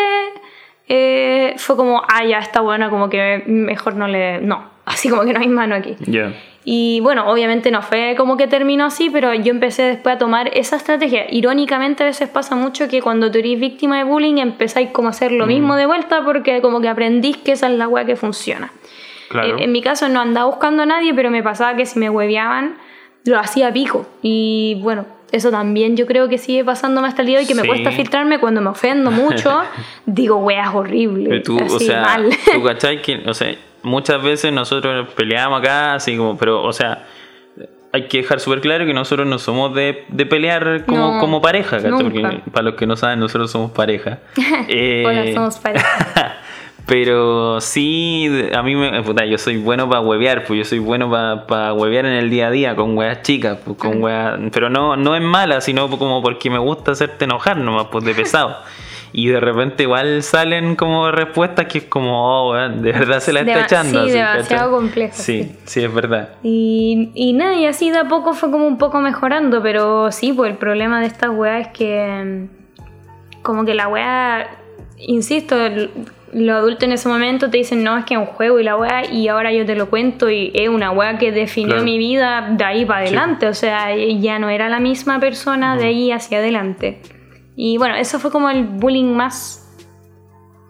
B: eh, fue como, ah, ya está buena, como que mejor no le, no, así como que no hay mano aquí. Y bueno, obviamente no fue como que terminó así, pero yo empecé después a tomar esa estrategia. Irónicamente a veces pasa mucho que cuando tú eres víctima de bullying empezáis como a hacer
A: Mm.
B: lo mismo de vuelta porque como que aprendís que esa es la weá que funciona.
A: Claro.
B: En, en mi caso no andaba buscando a nadie, pero me pasaba que si me hueveaban, lo hacía pico. Y bueno, eso también yo creo que sigue pasándome hasta el día de hoy, que me
A: Sí.
B: cuesta filtrarme cuando me ofendo mucho, digo weas horribles.
A: Pero tú, o
B: así,
A: sea,
B: mal.
A: tú cachai que, o sea, muchas veces nosotros peleamos acá, así como, pero, o sea, hay que dejar súper claro que nosotros no somos de, de pelear como,
B: No,
A: como pareja, ¿cachai? Porque para los que no saben, nosotros somos pareja. Eh,
B: Hola, somos pareja.
A: Pero sí, a mí me. Puta, yo soy bueno para huevear, pues yo soy bueno para pa huevear en el día a día con weas chicas, pues con weas. Pero no, no es mala, sino como porque me gusta hacerte enojar nomás, pues de pesado. Y de repente igual salen como respuestas que es como, oh, weón, de verdad se la está echando.
B: sí,
A: así,
B: demasiado complejo,
A: Sí,
B: sí.
A: sí, es verdad.
B: Y, y nada, y así de a poco fue como un poco mejorando, pero sí, pues el problema de estas weas es que mm, como que la wea, insisto, los adultos en ese momento te dicen, no, es que es un juego y la wea, y ahora yo te lo cuento y es una wea que definió
A: Claro.
B: mi vida de ahí para adelante, o sea, ya no era la misma persona de ahí hacia adelante. Y bueno, eso fue como el bullying más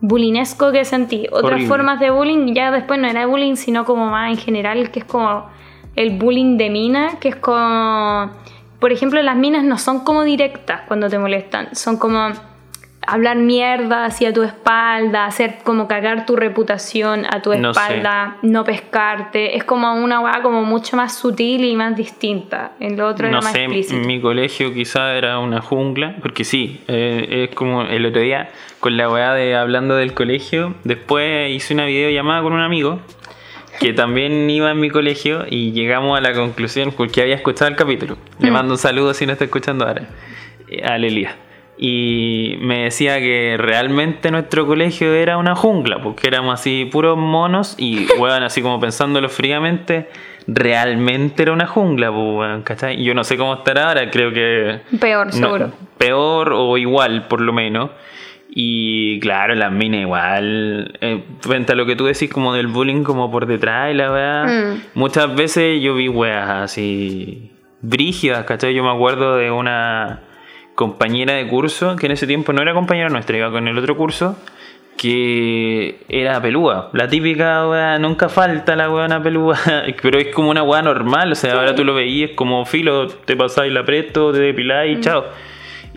B: bullyingesco que sentí. Otras
A: Horrible.
B: formas de bullying ya después no era bullying, sino como más en general, que es como el bullying de mina, que es como, por ejemplo, las minas no son como directas cuando te molestan, son como hablar mierda hacia tu espalda, hacer como cagar tu reputación a tu
A: No sé.
B: espalda, no pescarte, es como una weá como mucho más sutil y más distinta. En lo otro
A: No
B: era más
A: sé,
B: explícito.
A: mi colegio quizá era una jungla, porque sí, eh, es como el otro día con la weá de hablando del colegio, después hice una videollamada con un amigo que también iba en mi colegio y llegamos a la conclusión porque había escuchado el capítulo. Le
B: Mm.
A: mando un saludo si no está escuchando ahora, eh, a Lelia. Y me decía que realmente nuestro colegio era una jungla, porque éramos así puros monos y, weón, así como pensándolo fríamente, realmente era una jungla, weón, ¿cachai? Yo no sé cómo estará ahora, creo que...
B: Peor,
A: no,
B: seguro.
A: peor o igual, por lo menos. Y claro, las minas igual, eh, frente a lo que tú decís como del bullying como por detrás y la weá,
B: Mm.
A: muchas veces yo vi weas así brígidas, ¿cachai? Yo me acuerdo de una compañera de curso, que en ese tiempo no era compañera nuestra, iba con el otro curso, que era pelúa. La típica weá, nunca falta la weá pelúa, pero es como una weá normal, o sea, ahora tú lo veías como filo, te pasáis la presto, te depiláis y chao.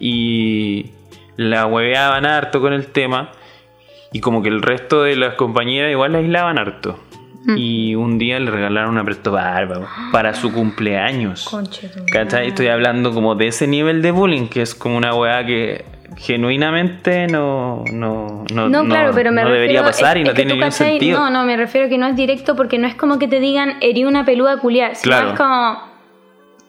A: Y la hueveaban harto con el tema. Y como que el resto de las compañeras igual la aislaban harto. Y un día le regalaron una presto barba para su cumpleaños. ¿Cachai? Estoy hablando como de ese nivel de bullying, que es como una weá que genuinamente no, no, no,
B: No, claro, pero me
A: no
B: refiero
A: debería pasar
B: es-
A: y no tiene ningún
B: ¿cachai?
A: sentido.
B: No, no, me refiero que no es directo porque no es como que te digan herí una peluda culiar, sino
A: Claro.
B: es como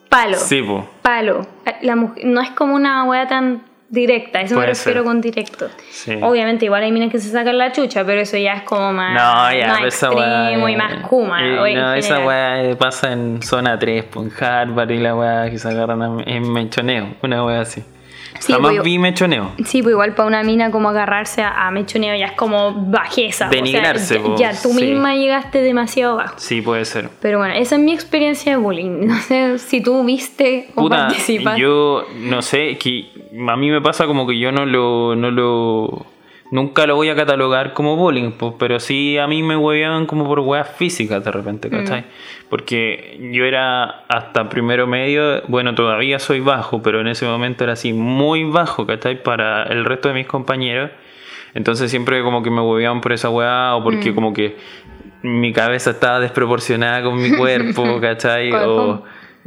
B: palo.
A: Sí, po.
B: Palo. La mujer, no es como una wea tan directa, eso me
A: Puede
B: refiero
A: ser.
B: con directo.
A: Sí.
B: Obviamente, igual hay minas que se sacan la chucha, pero eso ya es como más,
A: No, ya,
B: más extremo
A: weá.
B: y más kuma.
A: no, esa weá pasa en zona 3, po, en Harvard y la weá que se agarran en mechoneo, una weá así.
B: Sí,
A: Jamás
B: pues,
A: vi mechoneo.
B: Sí, pues igual para una mina como agarrarse a, a mechoneo ya es como bajeza.
A: Denigrarse,
B: o sea, ya, ya tú
A: sí.
B: misma llegaste demasiado bajo.
A: Sí, puede ser.
B: Pero bueno, esa es mi experiencia de bullying. No sé si tú viste o
A: Puta,
B: participas.
A: yo no sé, que a mí me pasa como que yo no lo, no lo, nunca lo voy a catalogar como bullying, pues, pero sí a mí me hueveaban como por weas físicas de repente, ¿cachai? Porque yo era hasta primero medio, bueno, todavía soy bajo, pero en ese momento era así muy bajo, ¿cachai? Para el resto de mis compañeros. Entonces siempre como que me hueveaban por esa wea o porque como que mi cabeza estaba desproporcionada con mi cuerpo, ¿cachai? O,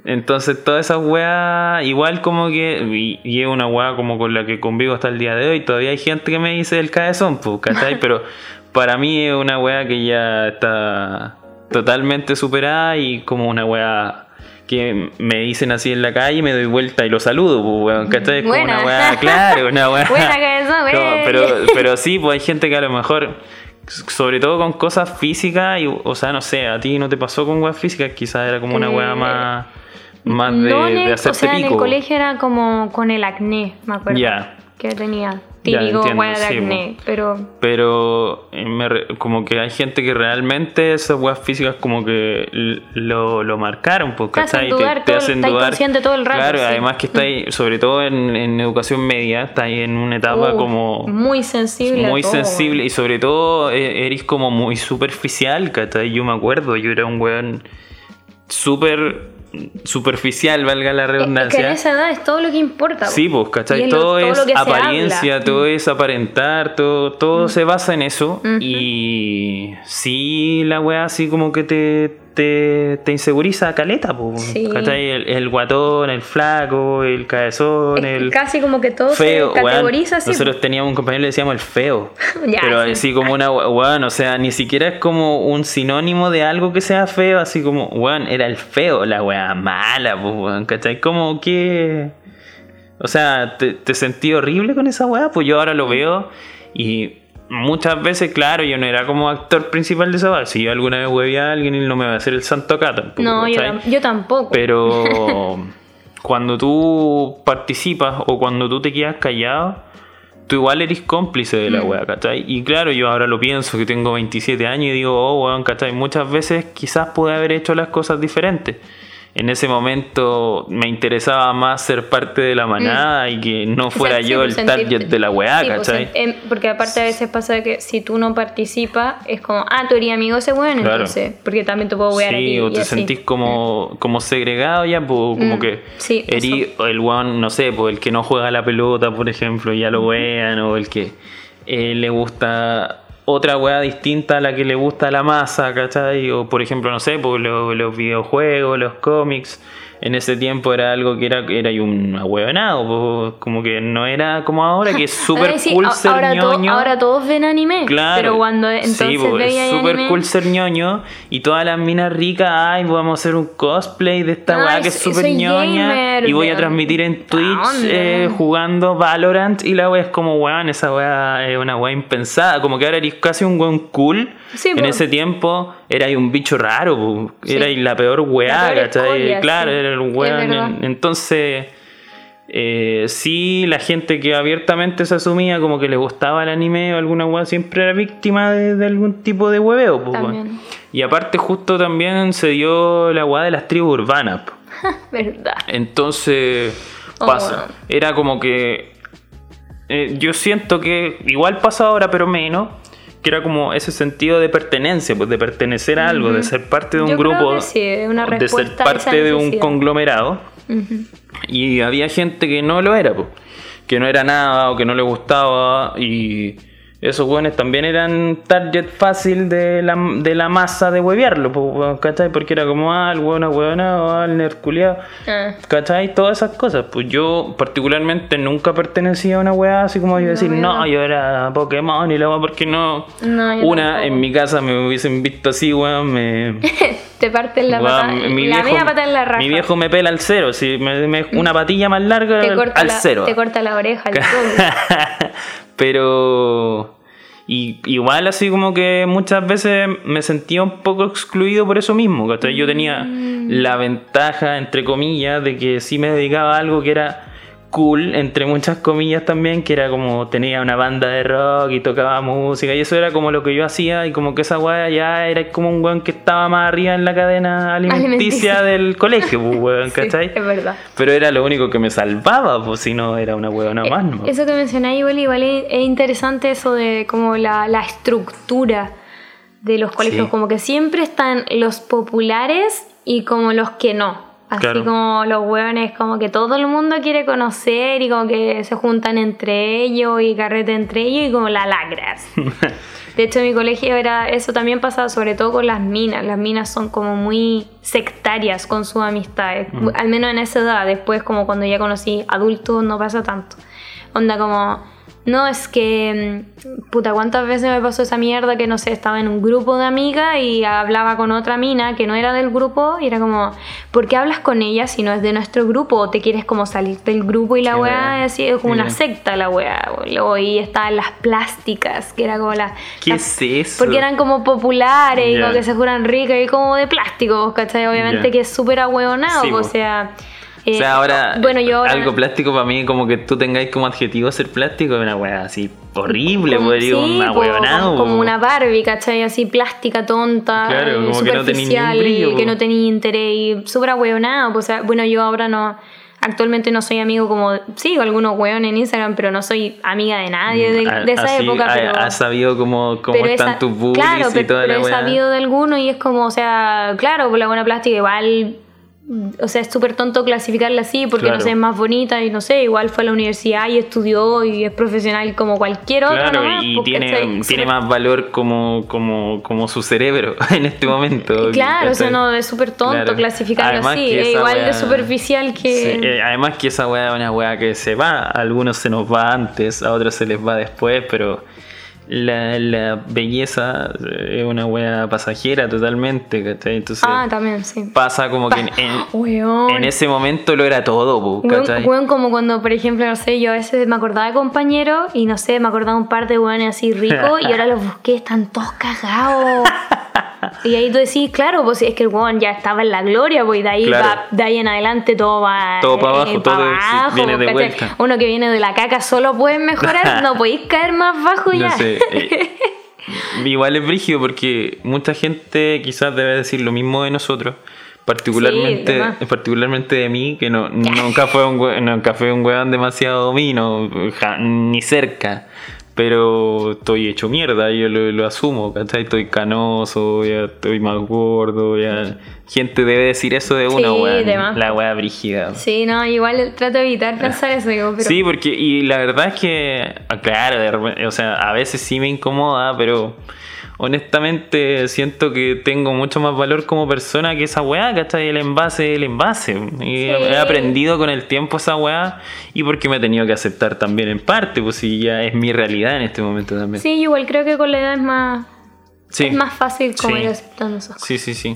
A: entonces todas esas weas, igual como que, y, y es una wea como con la que convivo hasta el día de hoy, todavía hay gente que me dice el cabezón, pues, ¿cachai? Pero para mí es una wea que ya está totalmente superada y como una wea que me dicen así en la calle, me doy vuelta y lo saludo, pues, weón, ¿cachai? Es como una wea, claro, una wea.
B: Buena cabezón,
A: No,
B: wey.
A: pero, pero sí, pues hay gente que a lo mejor, sobre todo con cosas físicas, y, o sea, no sé, a ti no te pasó con weas físicas, quizás era como una
B: Eh,
A: wea más, más de,
B: No en
A: de hacerte
B: o sea, en
A: pico.
B: el colegio era como con el acné, me acuerdo.
A: Ya.
B: Que tenía típico de
A: sí,
B: acné. Pero
A: Pero eh, me como que hay gente que realmente esas weas físicas como que lo, lo marcaron, pues,
B: Te hacen
A: ¿cachai?
B: dudar todo el- todo rato,
A: Claro,
B: sí.
A: además que estáis, sobre todo en, en educación media, estáis en una etapa
B: uh,
A: como
B: muy sensible. a
A: muy
B: todo,
A: sensible y sobre todo eh, eres como muy superficial, ¿cachai? Yo me acuerdo, yo era un weón súper superficial, valga la
B: Es que
A: redundancia.
B: en esa edad es todo lo que importa.
A: Sí, pues, ¿cachai?
B: es lo-
A: Todo, es apariencia.
B: Mm.
A: todo es aparentar, todo, todo se basa en eso. Y sí, la weá así como que te, te, te inseguriza caleta, pues.
B: Sí.
A: El, el guatón, el flaco, el cabezón,
B: Es
A: el
B: casi como que todo
A: feo,
B: se categoriza así.
A: Nosotros teníamos un compañero le decíamos el feo.
B: Ya,
A: pero
B: sí.
A: así como una weón, o sea, ni siquiera es como un sinónimo de algo que sea feo, así como, weón, era el feo, la weá mala, pues, weón, ¿cachai? Como que. O sea, te, te sentí horrible con esa weá, pues yo ahora lo veo y muchas veces, claro, yo no era como actor principal de esa weá. Si yo alguna vez huevé a alguien, él no me va a hacer el santo acá tampoco.
B: No, yo tampoco.
A: Pero cuando tú participas o cuando tú te quedas callado, tú igual eres cómplice de la
B: Mm.
A: wea, ¿cachai? Y claro, yo ahora lo pienso, que tengo 27 años y digo, oh, weón, ¿cachai? Muchas veces quizás pude haber hecho las cosas diferentes. En ese momento me interesaba más ser parte de la manada y que no fuera
B: Mm. Sí,
A: yo el
B: sentirte-
A: target de la weá,
B: Sí,
A: ¿cachai?
B: em, porque aparte a veces pasa que si tú no participas, es como, ah, tú eres amigo ese weón,
A: Claro.
B: entonces, porque también te puedo wear a ti.
A: Sí, o te
B: así.
A: sentís como, como segregado ya, pues, como
B: Mm,
A: que
B: sí,
A: eri- el one, no sé, pues el que no juega la pelota, por ejemplo, ya lo vean, o el que eh, le gusta otra weá distinta a la que le gusta a la masa, ¿cachai? O por ejemplo, no sé, pues lo- los videojuegos, los cómics. En ese tiempo era algo que era, era y un ahueonado, pues, como que no era como ahora, que es súper
B: sí,
A: cool ser
B: ahora, to-
A: ñoño.
B: ahora todos ven anime,
A: Claro.
B: pero cuando entonces
A: sí,
B: veía
A: es súper cool ser ñoño y todas las minas ricas, ay, vamos a hacer un cosplay de esta weá que es súper ñoña
B: gamer,
A: y voy a transmitir en Twitch eh, jugando Valorant y la weá es como weón, esa weá es una weá impensada, como que ahora eres casi un weón cool
B: Sí,
A: en ese tiempo era un bicho raro.
B: Sí.
A: era la peor weá,
B: La peor
A: ¿cachai?
B: escoria,
A: Claro, era el weón. Entonces, eh, sí, la gente que abiertamente se asumía como que le gustaba el anime o alguna weá siempre era víctima de, de algún tipo de hueveo. Y aparte, justo también se dio la weá de las tribus urbanas.
B: Verdad.
A: Entonces,
B: Oh,
A: pasa.
B: bueno.
A: Era como que. eh, yo siento que igual pasa ahora, pero menos. Que era como ese sentido de pertenencia, pues de pertenecer a algo, de ser parte de un
B: Yo
A: grupo,
B: sí, una
A: de ser parte de un conglomerado. Y había gente que no lo era, pues, que no era nada o que no le gustaba. Y esos jóvenes también eran target fácil de la, de la masa de huevearlo, pues, ¿cachai? Porque era como, ah, el hueón hueonado, ah, el nerculeado. ¿Cachai? Todas esas cosas. Pues yo particularmente nunca pertenecía a una weá así como yo decir,
B: yo
A: no,
B: no.
A: yo era Pokémon y la weá, porque no.
B: No,
A: una, en mi casa me hubiesen visto así, weón, me...
B: Te parten la pata. la media pata en la raja.
A: mi viejo me pela al cero, si me, me- una patilla más larga
B: te corta,
A: al
B: la,
A: cero.
B: te corta la oreja, el.
A: Pero y, igual así como que muchas veces me sentía un poco excluido por eso mismo. ¿cachai? Yo tenía
B: Mm.
A: la ventaja, entre comillas, de que sí me dedicaba a algo que era cool, entre muchas comillas también, que era como tenía una banda de rock y tocaba música y eso era como lo que yo hacía y como que esa weá ya era como un weón que estaba más arriba en la cadena alimenticia,
B: Alimenticia.
A: del colegio, pues, weón,
B: Sí,
A: ¿cachai?
B: es verdad.
A: Pero era lo único que me salvaba, pues si no era una huevona más, ¿no?
B: Eso que mencioné igual, igual es, es interesante eso de como la, la estructura de los colegios,
A: Sí.
B: como que siempre están los populares y como los que no. Así
A: Claro.
B: como los hueones, como que todo el mundo quiere conocer y como que se juntan entre ellos y carrete entre ellos y como la lacras. De hecho, en mi colegio era eso también pasaba sobre todo con las minas. Las minas son como muy sectarias con sus amistades,
A: Mm.
B: al menos en esa edad. Después, como cuando ya conocí adultos, no pasa tanto. Onda como, no, es que, mm, puta, ¿cuántas veces me pasó esa mierda que no sé, estaba en un grupo de amigas y hablaba con otra mina que no era del grupo y era como, ¿por qué hablas con ella si no es de nuestro grupo? ¿O te quieres como salir del grupo y la
A: Qué
B: weá? Así es como una secta la weá. Luego y estaban las plásticas, que era como la...
A: ¿Qué
B: las-
A: es eso?
B: Porque eran como populares y como que se juran ricas y como de plástico, ¿cachai? Obviamente que es súper ahueonado,
A: Sí,
B: o sea... eh,
A: sea, ahora,
B: bueno, yo ahora,
A: algo plástico para mí, como que tú tengáis como adjetivo ser plástico, es una weá así horrible,
B: como,
A: pues
B: sí,
A: una
B: po,
A: huevonado.
B: como, como una Barbie, ¿cachai? Así plástica, tonta,
A: Claro, como que no tenía
B: superficial,
A: brillo,
B: que no tenía interés y súper ahueonado. pues, O sea, bueno, yo ahora no, actualmente no soy amigo como, sigo algunos hueones en Instagram, pero no soy amiga de nadie de,
A: Ha-
B: de esa
A: así,
B: época. Pero,
A: Has sabido cómo, cómo están
B: esa-
A: tus bullies
B: claro,
A: y
B: pero,
A: toda
B: pero
A: la
B: he
A: weá.
B: sabido de algunos y es como, o sea, claro, por la buena plástica igual... O sea, es súper tonto clasificarla así porque
A: Claro.
B: no sé, es más bonita y no sé, igual fue a la universidad y estudió y es profesional como cualquier otra.
A: Claro,
B: nomás,
A: y
B: pues,
A: tiene, tiene más valor como, como, como su cerebro en este momento.
B: Claro, o sea, no, es súper tonto
A: Claro.
B: clasificarlo
A: Además
B: así. Es igual de superficial que.
A: Sí, eh, además que esa weá es una weá que se va, a algunos se nos va antes, a otros se les va después, pero la, la belleza eh, es una weá pasajera totalmente, ¿cachai? Entonces
B: ah, también, sí.
A: pasa como que en, en- ese momento lo era todo, po,
B: Weón,
A: ¿cachai?
B: weón, como cuando, por ejemplo, no sé, yo a veces me acordaba de compañeros y no sé, me acordaba un par de weones así ricos y ahora los busqué, están todos cagados. Y ahí tú decís, claro, pues es que el weón ya estaba en la gloria, pues de ahí,
A: Claro.
B: va, de ahí en adelante todo va.
A: Todo pa' abajo,
B: pa'
A: todo sí,
B: abajo,
A: viene de vuelta.
B: Uno que viene de la caca solo puede mejorar, no podéis caer más bajo ya.
A: No sé. eh, igual es brígido porque mucha gente quizás debe decir lo mismo de nosotros. Particularmente,
B: más.
A: particularmente de mí, que no, nunca, fue un, nunca fue un weón demasiado domino, ni cerca. Pero estoy hecho mierda, yo lo, lo asumo, ¿cachai? Estoy canoso, ya estoy más gordo, ya... Gente debe decir eso de una
B: Sí, más.
A: la weá brígida.
B: Sí, no, igual trato de evitar pensar eso, digo, pero.
A: Sí, porque, y la verdad es que, ah, claro, o sea, a veces sí me incomoda, pero honestamente siento que tengo mucho más valor como persona que esa weá, ¿cachai? El envase, el envase. Y he-
B: Sí.
A: he aprendido con el tiempo esa weá y porque me he tenido que aceptar también en parte, pues si ya es mi realidad en este momento también.
B: Sí, igual creo que con la edad es más,
A: Sí.
B: es más fácil como
A: Sí.
B: ir aceptando esas cosas.
A: Sí, sí, sí.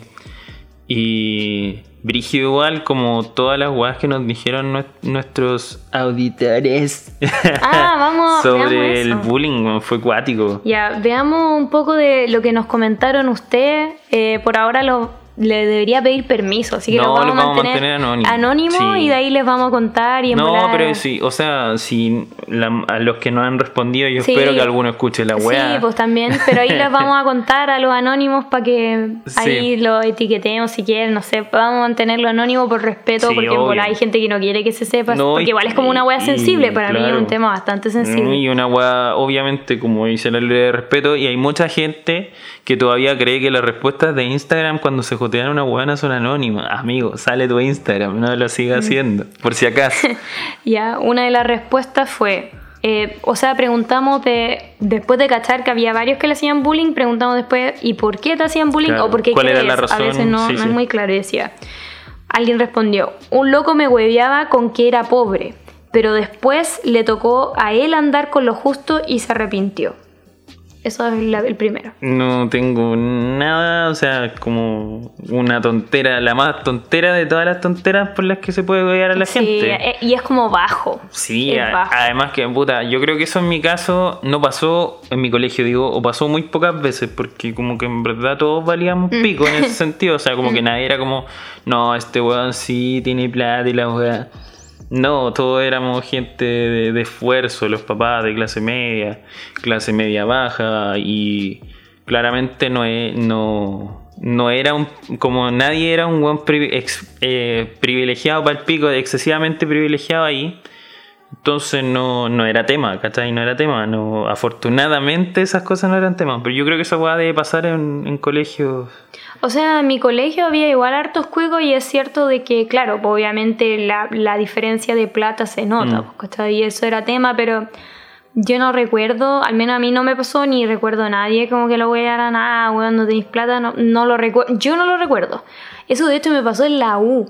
A: Y, Brígido igual, como todas las weas que nos dijeron nue- nuestros auditores
B: Ah, vamos,
A: sobre el
B: eso.
A: bullying, fue cuático.
B: Ya, veamos un poco de lo que nos comentaron ustedes. Eh, por ahora lo, le debería pedir permiso, así que
A: No,
B: lo vamos,
A: vamos a
B: mantener,
A: mantener anónimo.
B: anónimo
A: Sí.
B: y de ahí les vamos a contar y
A: No,
B: volar-
A: pero sí, o sea, si la- a los que no han respondido, yo
B: Sí.
A: espero que alguno escuche la wea.
B: Sí, pues también, pero ahí les vamos a contar a los anónimos para que ahí
A: Sí.
B: lo etiquetemos si quieren, no sé, vamos a mantenerlo anónimo por respeto, porque volar hay gente que no quiere que se sepa,
A: No,
B: porque
A: y-
B: igual es como una wea
A: y-
B: sensible, para mí es
A: claro.
B: un tema bastante sensible.
A: Y una weá, obviamente, como dice la ley de respeto, y hay mucha gente que todavía cree que las respuestas de Instagram cuando se jotean una weá son anónimas. Amigo, sale tu Instagram, no lo
B: Mm.
A: sigas haciendo, por si acaso.
B: Ya, una de las respuestas fue, eh, o sea, preguntamos de, después de cachar que había varios que le hacían bullying, preguntamos después, ¿y por qué te hacían bullying?
A: Claro,
B: O por qué
A: ¿cuál era la
B: A
A: razón?
B: veces no,
A: Sí,
B: no
A: sí.
B: es muy claro, decía. Alguien respondió, un loco me hueveaba con que era pobre, pero después le tocó a él andar con lo justo y se arrepintió. Eso es la- el primero.
A: No tengo nada, o sea, como una tontera, la más tontera de todas las tonteras por las que se puede odiar a la
B: Sí,
A: gente.
B: eh, y es como bajo.
A: Sí, a-
B: bajo.
A: además que, puta, yo creo que eso en mi caso no pasó en mi colegio, digo, o pasó muy pocas veces, porque como que en verdad todos valíamos
B: Mm.
A: pico en ese sentido, o sea, como que nadie era como, no, este weón sí tiene plata y la weá. No, todos éramos gente de, esfuerzo, los papás de clase media, clase media baja, y claramente no, no, no era un, como nadie era un buen privilegiado para el pico, excesivamente privilegiado ahí. Entonces no, no era tema, ¿cachai? No era tema. No, afortunadamente esas cosas no eran temas. Pero yo creo que esa weá debe pasar en, en colegios.
B: O sea, en mi colegio había igual hartos cuicos y es cierto de que, claro, pues, obviamente la, la diferencia de plata se nota,
A: Mm.
B: pues. Y eso era tema, pero yo no recuerdo, al menos a mí no me pasó ni recuerdo a nadie como que lo wearan, ah, weón, no tenéis plata, no, no lo recuerdo, yo no lo recuerdo. Eso de hecho me pasó en la U,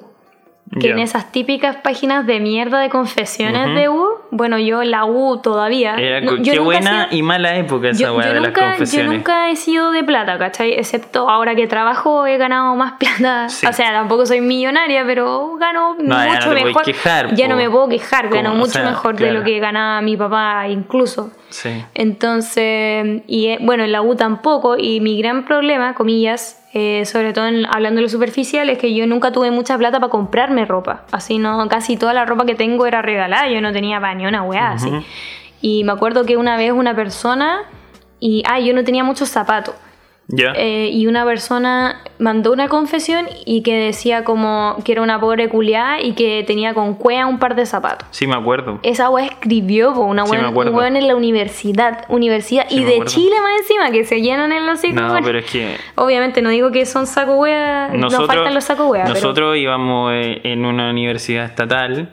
B: que
A: Ya.
B: en esas típicas páginas de mierda de confesiones de U, bueno, yo la U todavía...
A: Era
B: no,
A: qué buena y mala época esa
B: yo, yo
A: de
B: nunca,
A: las confesiones.
B: yo nunca he sido de plata, ¿cachai? Excepto ahora que trabajo he ganado más plata.
A: Sí.
B: O sea, tampoco soy millonaria, pero gano
A: No, ya no
B: mucho
A: te podés
B: mejor.
A: quejar,
B: ya
A: po.
B: no me puedo quejar, gano
A: o
B: mucho
A: sea,
B: mejor de lo que ganaba mi papá incluso.
A: Sí.
B: Entonces, y eh, bueno, en la U tampoco, y mi gran problema, comillas, eh, sobre todo en- hablando de lo superficial, es que yo nunca tuve mucha plata para comprarme ropa. Así no, casi toda la ropa que tengo era regalada, yo no tenía para ni una weá así. Y me acuerdo que una vez una persona, y ah, yo no tenía muchos zapatos. Eh, y una persona mandó una confesión y que decía como que era una pobre culiada y que tenía con cuea un par de zapatos.
A: Sí, me acuerdo.
B: Esa weá escribió, po, una
A: Sí,
B: weón en la universidad, universidad
A: Sí,
B: y de. Chile más encima, que se llenan en los hocico,
A: No,
B: bueno.
A: pero es que
B: Obviamente no digo que son saco wea, no
A: nosotros,
B: faltan los saco wea, pero-
A: nosotros íbamos eh, en una universidad estatal.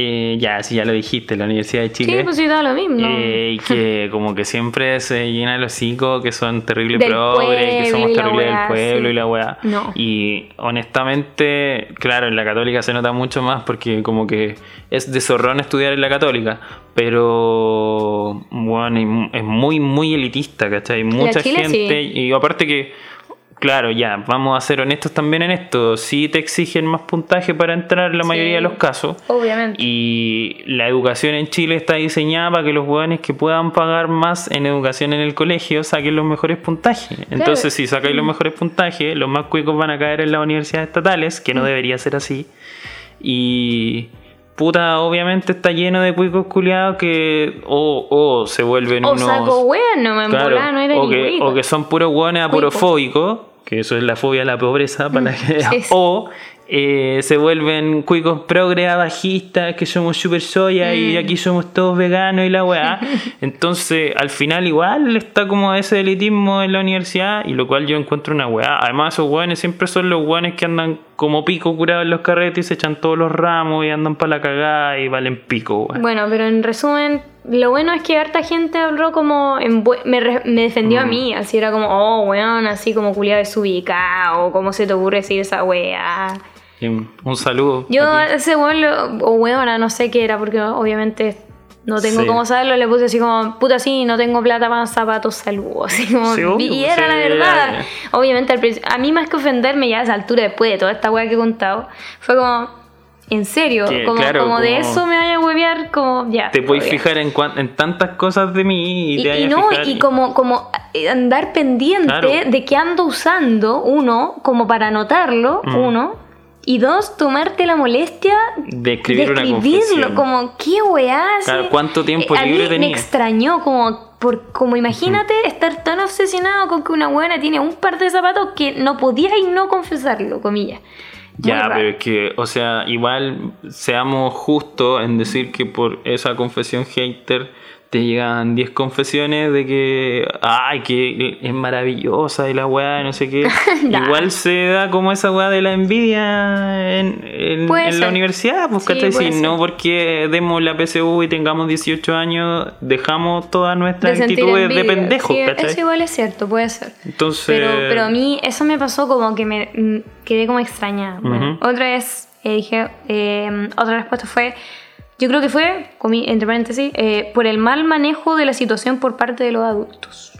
A: Eh, ya, sí, ya lo dijiste, la Universidad de Chile.
B: Sí, pues sí, da lo mismo.
A: Eh, y que como que siempre se llena los hocico que son terribles
B: Del
A: progres, que somos terribles del pueblo
B: sí.
A: y la weá.
B: No.
A: Y honestamente, claro, en la católica se nota mucho más porque como que es de zorrón estudiar en la católica, pero bueno, es muy, muy elitista, ¿cachai? Mucha
B: Chile,
A: gente,
B: sí.
A: y aparte que Claro, ya, vamos a ser honestos también en esto. Sí te exigen más puntaje para entrar en la
B: Sí.
A: mayoría de los casos.
B: Obviamente.
A: Y la educación en Chile está diseñada para que los jóvenes que puedan pagar más en educación en el colegio saquen los mejores puntajes. Entonces, si sacáis los mejores puntajes, los más cuicos van a caer en las universidades estatales, que no debería ser así. Y puta, obviamente está lleno de cuicos culiados que o, o se vuelven
B: o
A: unos...
B: saco wea, no me
A: Claro,
B: embolaba, no era
A: o, que, o que son puros hueones aporofóbicos, que eso es la fobia a la pobreza, para que,
B: sí, sí.
A: o eh, se vuelven cuicos progre bajistas, que somos super soya y
B: Mm.
A: aquí somos todos veganos y la weá. Entonces, al final igual está como ese elitismo en la universidad, y lo cual yo encuentro una weá. Además, esos weones siempre son los weones que andan como pico curados en los carretes y se echan todos los ramos y andan para la cagada y valen pico, weá.
B: Bueno, pero en resumen, lo bueno es que harta gente habló como. En me, me defendió a
A: Mm.
B: mí, así era como, oh, weón, así como culiado desubicado, o cómo se te ocurre decir esa wea.
A: Y Un saludo.
B: Yo, ese weón, lo- o weona, no sé qué era, porque obviamente No tengo
A: Sí.
B: cómo saberlo, le puse así como, puta, sí, no tengo plata para zapatos, salud. Así como,
A: Sí, obvio,
B: y era
A: sí,
B: la verdad.
A: ya.
B: Obviamente, al a mí más que ofenderme ya a esa altura, después de toda esta weá que he contado, fue como, en serio,
A: Que,
B: como,
A: claro,
B: como de eso me vaya a huevear, como ya.
A: Te
B: bien.
A: fijar en, cuan- en tantas cosas de mí y,
B: Y,
A: te
B: y
A: a
B: no,
A: fijar
B: y como, como eh, andar pendiente
A: Claro.
B: de que ando usando, uno, como para anotarlo,
A: Mm.
B: uno, y dos, tomarte la molestia
A: de escribir
B: de escribirlo, como, ¿qué weá?
A: Claro. ¿cuánto tiempo
B: Eh, a
A: libre
B: mí
A: tenía?
B: Me extrañó, como, por, como imagínate estar tan obsesionado con que una buena tiene un par de zapatos que no podías y no confesarlo, comillas.
A: Ya, pero es que, o sea, igual seamos justos en decir que por esa confesión hater te llegan 10 confesiones de que, ay, que es maravillosa y la weá, no sé qué. Igual se da como esa weá de la envidia en, en- en la universidad, pues,
B: ser.
A: no porque demos la PSU y tengamos 18 años, dejamos todas nuestras
B: de
A: actitudes de pendejos,
B: Sí. Eso igual es cierto, puede ser.
A: Entonces,
B: Pero, pero a mí eso me pasó como que me mm, quedé como extrañada. Bueno. Otra vez eh, dije, eh, otra respuesta fue, yo creo que fue, entre paréntesis, eh, por el mal manejo de la situación por parte de los adultos.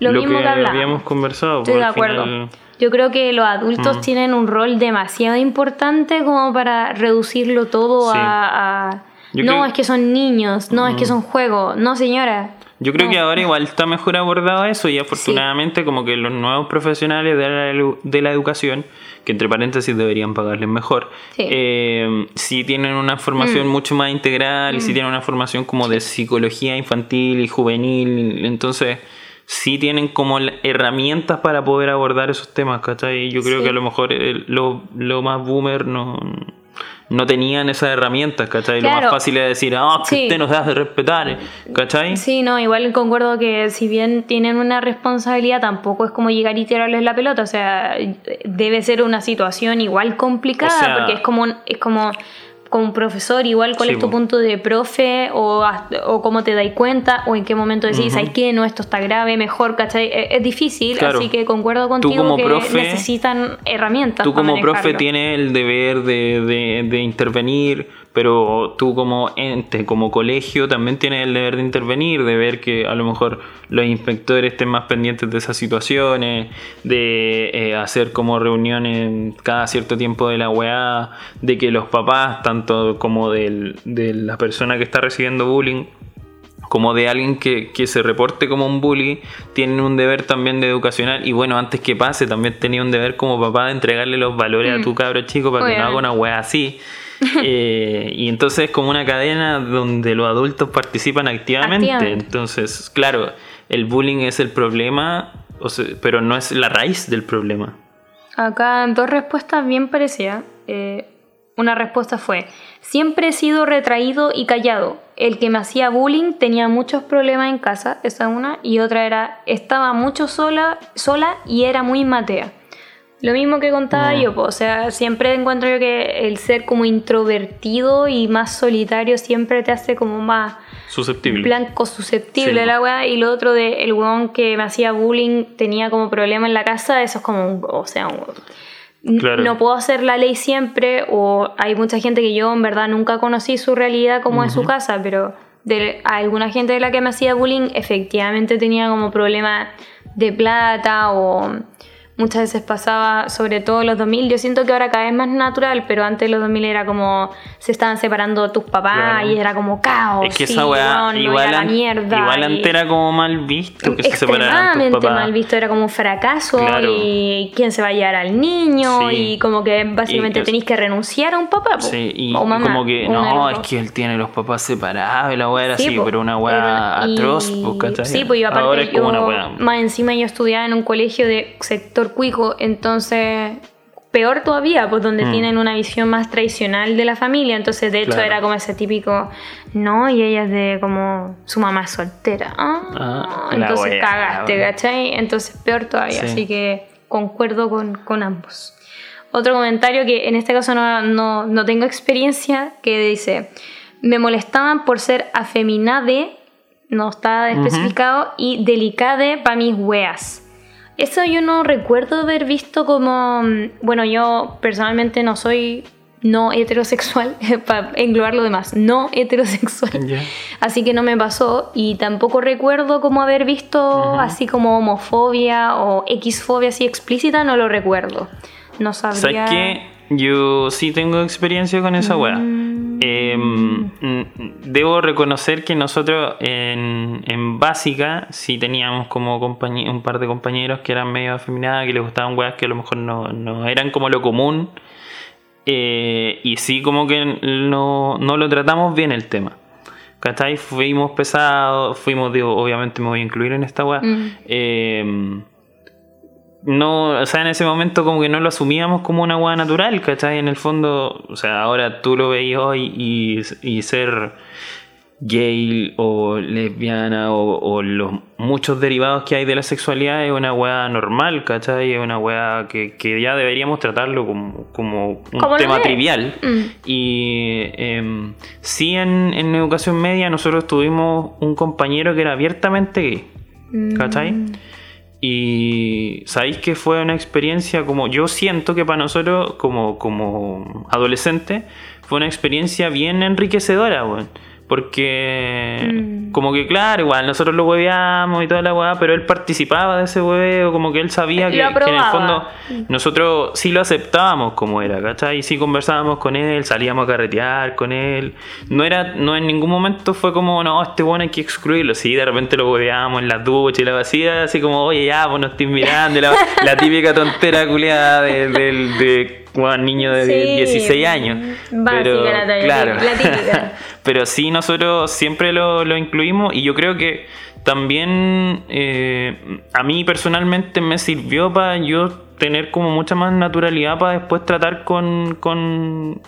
B: Lo, mismo que, hablábamos.
A: habíamos conversado.
B: Estoy
A: pues,
B: de acuerdo.
A: final-
B: Yo creo que los adultos
A: Mm.
B: tienen un rol demasiado importante como para reducirlo todo
A: Sí.
B: a... no,
A: creo-
B: es que son niños, no, es que son juegos, no señora.
A: Yo creo
B: No.
A: que ahora igual está mejor abordado eso y afortunadamente como que los nuevos profesionales de la, de la educación, que entre paréntesis deberían pagarles mejor,
B: Sí.
A: eh, sí tienen una formación
B: Mm.
A: mucho más integral y sí tienen una formación como de psicología infantil y juvenil, entonces sí tienen como herramientas para poder abordar esos temas, ¿cachai? Yo creo
B: Sí.
A: que a lo mejor lo, lo más boomer no... No tenían esas herramientas, ¿cachai? Lo
B: Claro.
A: más fácil es decir, ah, que
B: Sí.
A: usted nos hace respetar, ¿cachai?
B: Sí, no, igual concuerdo que si bien tienen una responsabilidad, tampoco es como llegar y tirarles la pelota. O sea, debe ser una situación igual complicada,
A: O sea-
B: porque es como es como, como profesor, igual cuál
A: Sí,
B: es tu punto de profe, o, o cómo te dais cuenta, o en qué momento decís,
A: Ujú.
B: ¿sabes qué? No, esto está grave, mejor, ¿cachai? Es, es difícil,
A: Claro.
B: así que concuerdo contigo
A: como
B: que
A: profe-
B: necesitan herramientas.
A: Tú
B: para
A: como profe tienes el deber de, de- de intervenir, pero tú como ente, como colegio, también tienes el deber de intervenir, de ver que a lo mejor los inspectores estén más pendientes de esas situaciones, de eh, hacer como reuniones cada cierto tiempo de la weá, de que los papás, tanto como del- de la persona que está recibiendo bullying, como de alguien que, que se reporte como un bully, tienen un deber también de educacional. Y bueno, antes que pase, también tenía un deber como papá de entregarle los valores a tu cabro chico para que no haga una wea así. Eh, y entonces es como una cadena donde los adultos participan activamente.
B: Activamente.
A: Entonces, claro, el bullying es el problema, o sea, pero no es la raíz del problema.
B: Acá dos respuestas bien parecidas. Eh, una respuesta fue, siempre he sido retraído y callado. El que me hacía bullying tenía muchos problemas en casa, esa una. Y otra era, estaba mucho sola, sola y era muy matea. Lo mismo que contaba
A: Mm.
B: yo, po, o sea, siempre encuentro yo que el ser como introvertido y más solitario siempre te hace como más
A: Susceptible.
B: blanco susceptible
A: Sí.
B: la weá y lo otro de el weón que me hacía bullying tenía como problema en la casa eso es como un- o sea un-
A: Claro.
B: no puedo hacer la ley siempre o hay mucha gente que yo en verdad nunca conocí su realidad como es su casa pero de alguna gente de la que me hacía bullying efectivamente tenía como problema de plata o muchas veces pasaba, sobre todo los 2000, yo siento que ahora cada vez más natural, pero antes los 2000 era como se estaban separando tus papás
A: Claro.
B: y era como caos.
A: Es que esa weá,
B: no
A: igual, an-
B: mierda.
A: igual
B: y-
A: antes era como mal visto que se separaran tus papás.
B: mal visto, era como un fracaso
A: Claro.
B: y quién se va a llevar al niño
A: Sí.
B: y como que básicamente
A: Y
B: tenéis que renunciar a un papá po,
A: Sí, y,
B: o
A: y
B: mamá.
A: como que no, es que él tiene los papás separados y la weá era
B: Sí,
A: así,
B: po.
A: pero una weá
B: y-
A: atroz, pues, ¿cachai?
B: Sí, pues yo aparte
A: Ahora es como
B: yo,
A: una weá.
B: más encima yo estudiaba en un colegio de sector cuico, entonces peor todavía, pues donde
A: Mm.
B: tienen una visión más tradicional de la familia, entonces de hecho
A: Claro.
B: era como ese típico, no, y ella es de como su mamá es soltera, ah,
A: Ah,
B: entonces
A: wea,
B: cagaste. ¿cachai? Entonces peor todavía,
A: Sí.
B: así que concuerdo con, con ambos. Otro comentario que en este caso no, no, no tengo experiencia, que dice, me molestaban por ser afeminade, no está especificado, y delicade para mis weas. Eso yo no recuerdo haber visto como, mm, bueno, yo personalmente no soy no heterosexual, para englobar lo demás, no heterosexual. Así que no me pasó y tampoco recuerdo como haber visto así como homofobia o Xfobia así explícita, no lo recuerdo. No sabría.
A: ¿Sabes qué? Yo sí tengo experiencia con esa weá. Eh, mm, debo reconocer que nosotros en, en básica sí teníamos como un par de compañeros que eran medio afeminadas, que les gustaban weas que a lo mejor no, no eran como lo común. Eh, y sí como que no, no lo tratamos bien el tema. ¿Cachai? Fuimos pesados, fuimos, digo, obviamente me voy a incluir en esta weá.
B: Mm.
A: Eh, no, o sea, en ese momento como que no lo asumíamos como una hueá natural, ¿cachai? En el fondo, o sea, ahora tú lo veis hoy y, y ser gay o lesbiana o, o los muchos derivados que hay de la sexualidad es una weá normal, ¿cachai? Es una weá que, que ya deberíamos tratarlo como, como un tema trivial.
B: Mm.
A: Y em, sí en, en educación media nosotros tuvimos un compañero que era abiertamente gay,
B: Mm.
A: Y sabéis que fue una experiencia como yo siento que para nosotros como, como adolescentes fue una experiencia bien enriquecedora, weón. Porque
B: Mm.
A: como que claro, igual nosotros lo hueveamos y toda la weá, pero él participaba de ese hueveo, como que él sabía
B: Lo
A: que, que en el fondo nosotros sí lo aceptábamos como era, ¿cachai? Y sí conversábamos con él, salíamos a carretear con él. No era, no en ningún momento fue como, no, este bueno hay que excluirlo. Sí, de repente lo hueveábamos en las duchas y la vacía, así como, oye, ya, pues no estoy mirando. La, la típica tontera culiada de, del de un niño de
B: Sí,
A: 16 años.
B: básica
A: Pero,
B: la talla,
A: claro.
B: la típica.
A: Pero sí, nosotros siempre lo, lo incluimos y yo creo que también eh, a mí personalmente me sirvió para yo tener como mucha más naturalidad para después tratar con, con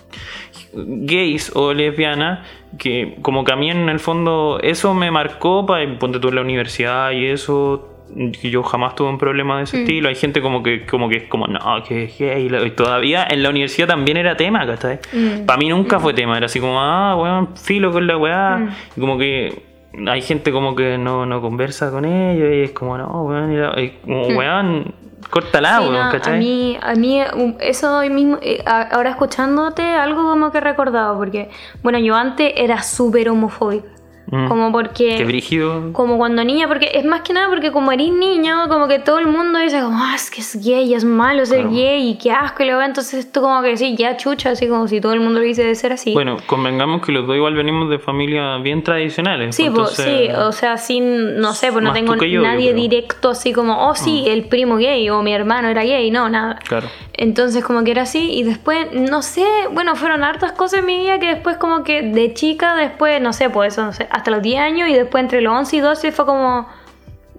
A: gays o lesbianas que como que a mí en el fondo eso me marcó para ponte tú en la universidad y eso yo jamás tuve un problema de ese estilo hay gente como que como que es como no que es gay y todavía en la universidad también era tema ¿cachai?
B: Mm.
A: para mí nunca fue tema era así como ah weón filo con la weá
B: Mm.
A: y como que hay gente como que no, no conversa con ellos y es como no weón y como,
B: Mm.
A: weón córtala
B: Sí,
A: weón
B: no,
A: ¿cachai?
B: a mí, a mí um, eso hoy mismo, eh, ahora escuchándote, algo como que he recordado, porque, bueno, yo antes era súper homofóbica,
A: Mm.
B: como porque...
A: Qué brígido
B: Como cuando niña, porque es más que nada porque como eres niño, como que todo el mundo dice como, ah, es que es gay, es malo ser
A: Claro.
B: gay y qué asco y ve, entonces esto como que sí, ya chucha, así como si todo el mundo lo dice de ser así.
A: Bueno, convengamos que los dos igual venimos de familias bien tradicionales.
B: Sí, pues,
A: entonces-
B: sí, o sea, sin, no sé, pues no tengo
A: tú yo, yo
B: nadie.
A: Mm.
B: directo así como, oh sí, el primo gay o mi hermano era gay, no, nada.
A: Claro.
B: Entonces como que era así y después, no sé, bueno, fueron hartas cosas en mi vida que después como que de chica, después, no sé, pues eso, no sé, hasta los 10 años y después entre los 11 y 12 fue como,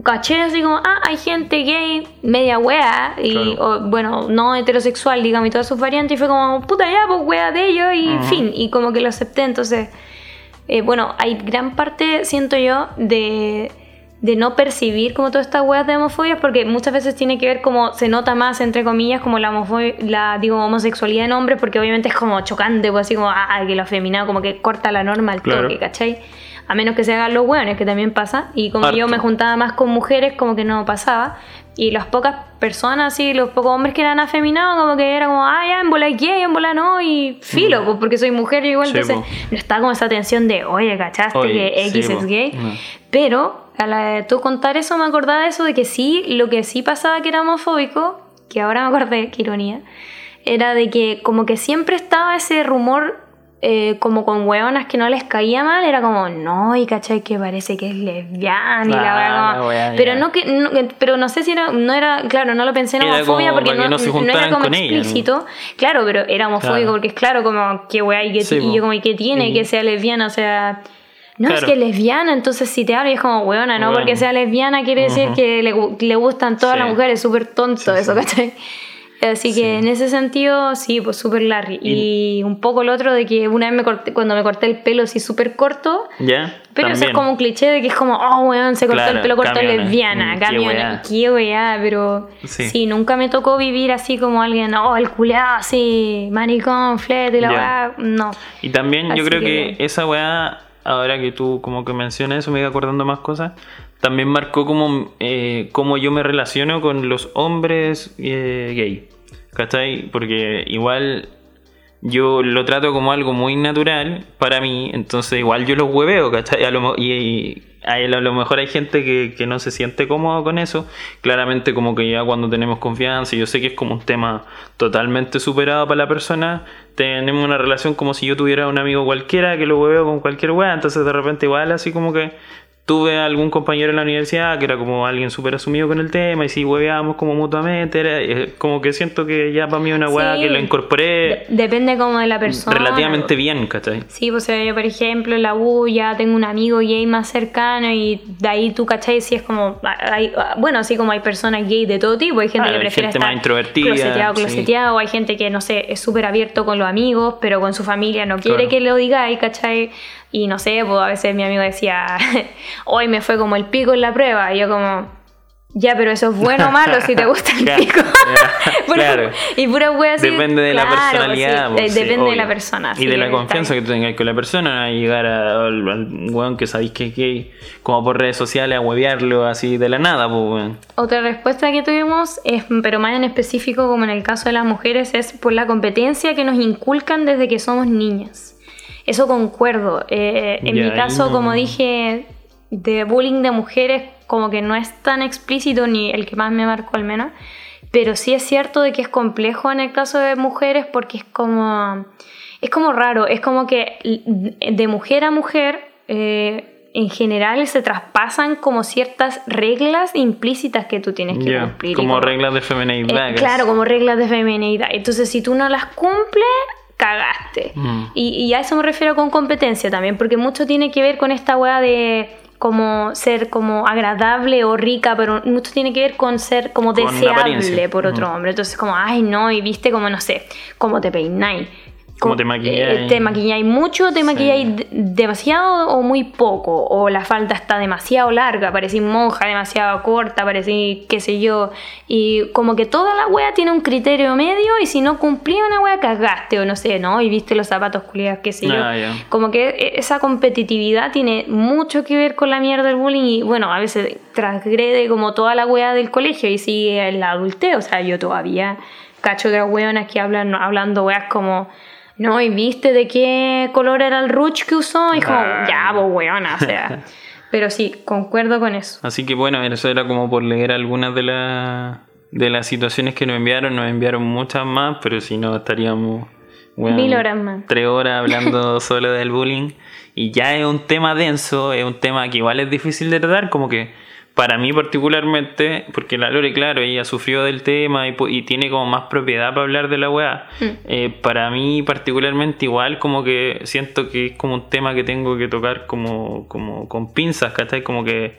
B: caché así como, ah, hay gente gay, media wea, y
A: Claro.
B: o, bueno, no heterosexual, digamos, y todas sus variantes, y fue como, puta ya, pues wea de ellos y
A: Ujú.
B: fin, y como que lo acepté, entonces, eh, bueno, hay gran parte, siento yo, de de no percibir como todas estas weas de homofobia porque muchas veces tiene que ver como se nota más entre comillas como la homofobia, la digo homosexualidad en hombres porque obviamente es como chocante pues así como ah, que lo afeminado como que corta la norma al
A: Claro.
B: toque ¿cachai? A menos que se hagan los hueones que también pasa y como yo
A: Harto.
B: me juntaba más con mujeres como que no pasaba y las pocas personas así los pocos hombres que eran afeminados como que era como ah ya en bola gay en bola no y filo pues porque soy mujer y igual
A: Mm. Sí,
B: entonces
A: po.
B: no está como esa tensión de oye ¿cachaste
A: Oye,
B: que X
A: sí,
B: es
A: po.
B: gay?
A: No.
B: Pero a la de tú contar eso me acordaba de eso de que sí, lo que sí pasaba que era homofóbico, que ahora me acordé, qué ironía, era de que como que siempre estaba ese rumor eh, como con hueonas que no les caía mal, era como, no, y cachai que parece que es lesbiana y la
A: Ah, la wea,
B: pero no que no, pero no sé si era no era claro no lo pensé en homofobia porque no,
A: no se
B: no era como
A: ella, ¿no?
B: explícito claro pero era homofóbico
A: Claro.
B: porque es claro como qué wea y, que,
A: Sí,
B: y yo como y qué tiene
A: Y-
B: que sea lesbiana o sea no, es que es lesbiana, entonces si te hablo y es como, weona, no
A: Bueno.
B: porque sea lesbiana quiere decir que le, le gustan todas
A: Sí.
B: las mujeres, súper tonto
A: Sí,
B: eso. ¿cachai? Así
A: Sí.
B: que en ese sentido, sí, pues súper Larry. Y, un poco el otro de que una vez me corté, cuando me corté el pelo así súper corto,
A: ¿Ya?
B: pero eso es
A: También.
B: como un cliché de que es como, oh, weón, se cortó
A: Claro,
B: el pelo corto
A: camiona.
B: lesbiana,
A: Mm, qué
B: camiona,
A: weá.
B: qué weá, pero
A: Sí.
B: sí. nunca me tocó vivir así como alguien, oh, el culeado así, maricón, flete y la
A: Ya.
B: weá, no.
A: Y también yo
B: Así
A: creo
B: que-
A: que esa weá, ahora que tú como que mencionas eso, me iba acordando más cosas, también marcó como eh, yo me relaciono con los hombres eh, gay. ¿Cachai? Porque igual yo lo trato como algo muy natural para mí, entonces igual yo los hueveo, ¿cachai? A lo y, y a, a lo mejor hay gente que, que no se siente cómodo con eso, claramente como que ya cuando tenemos confianza, yo sé que es como un tema totalmente superado para la persona, tenemos una relación como si yo tuviera un amigo cualquiera que lo hueveo con cualquier weá, entonces de repente igual así como que tuve algún compañero en la universidad que era como alguien súper asumido con el tema y si hueveábamos como mutuamente, era eh, como que siento que ya para mí una weá
B: Sí.
A: que lo incorporé
B: De- depende como de la persona.
A: relativamente bien, ¿cachai?
B: Sí, pues yo por ejemplo en la U ya tengo un amigo gay más cercano y de ahí tú cachai si es como, hay- bueno, así como hay personas gay de todo tipo, hay gente
A: Ah,
B: que
A: hay
B: prefiere
A: gente
B: estar
A: más introvertida,
B: closeteado,
A: sí.
B: closeteado, hay gente que no sé, es súper abierto con los amigos, pero con su familia no quiere
A: Claro.
B: que lo digáis, cachai, y no sé, pues a veces mi amigo decía, hoy me fue como el pico en la prueba, y yo como... Ya, pero eso es bueno o malo si te gusta el
A: Claro,
B: pico. Pura-
A: claro.
B: Y pura wea así.
A: Depende de la personalidad.
B: sí,
A: pues,
B: eh,
A: sí,
B: depende de la persona.
A: Y de la confianza que tú tengas con la persona, a llegar a- al, al weón que sabéis que es gay, como por redes sociales, a huevearlo así de la nada, pues weón.
B: Otra respuesta que tuvimos, es, pero más en específico como en el caso de las mujeres, es por la competencia que nos inculcan desde que somos niñas. Eso concuerdo. Eh, en mi caso,
A: no-
B: como dije, de bullying de mujeres como que no es tan explícito ni el que más me marcó al menos. Pero sí es cierto de que es complejo en el caso de mujeres porque es como... Es como raro, es como que de mujer a mujer... eh, en general se traspasan como ciertas reglas implícitas que tú tienes que
A: Ya,
B: cumplir. y
A: como reglas de feminidad.
B: eh, claro, como reglas de feminidad. Entonces, si tú no las cumples, cagaste.
A: Mm.
B: Y, y a eso me refiero con competencia también, porque mucho tiene que ver con esta weá de como ser como agradable o rica, pero mucho tiene que ver con ser como
A: Con
B: deseable por otro hombre. Entonces, como, ay, no, y viste como, no sé, cómo te peináis.
A: Cómo te maquilláis.
B: Eh, te maquilláis mucho, te maquilláis de- demasiado o muy poco. O la falda está demasiado larga, parecís monja, demasiado corta, parecís qué sé yo. Y como que toda la wea tiene un criterio medio y si no cumplí una wea cagaste o no sé, ¿no? Y viste los zapatos culiados, qué sé yo.
A: Ah.
B: Como que e- esa competitividad tiene mucho que ver con la mierda del bullying y bueno, a veces transgrede como toda la wea del colegio y sigue en la adultez. O sea, yo todavía cacho de las weonas que hablan hablando weas como... No, y viste de qué color era el ruch que usó. Y como,
A: Ah.
B: ya, pues weona, o sea. Pero sí, concuerdo con eso.
A: Así que bueno, eso era como por leer algunas de, las de las situaciones que nos enviaron. Nos enviaron muchas más, pero si no estaríamos weón,
B: Mil horas más.
A: tres horas hablando solo del bullying. Y ya es un tema denso, es un tema que igual es difícil de tratar, como que para mí particularmente, porque la Lore, claro, ella sufrió del tema y, tiene como más propiedad para hablar de la weá.
B: Mm.
A: Eh, para mí particularmente igual como que siento que es como un tema que tengo que tocar como, como con pinzas, ¿cachai? Como que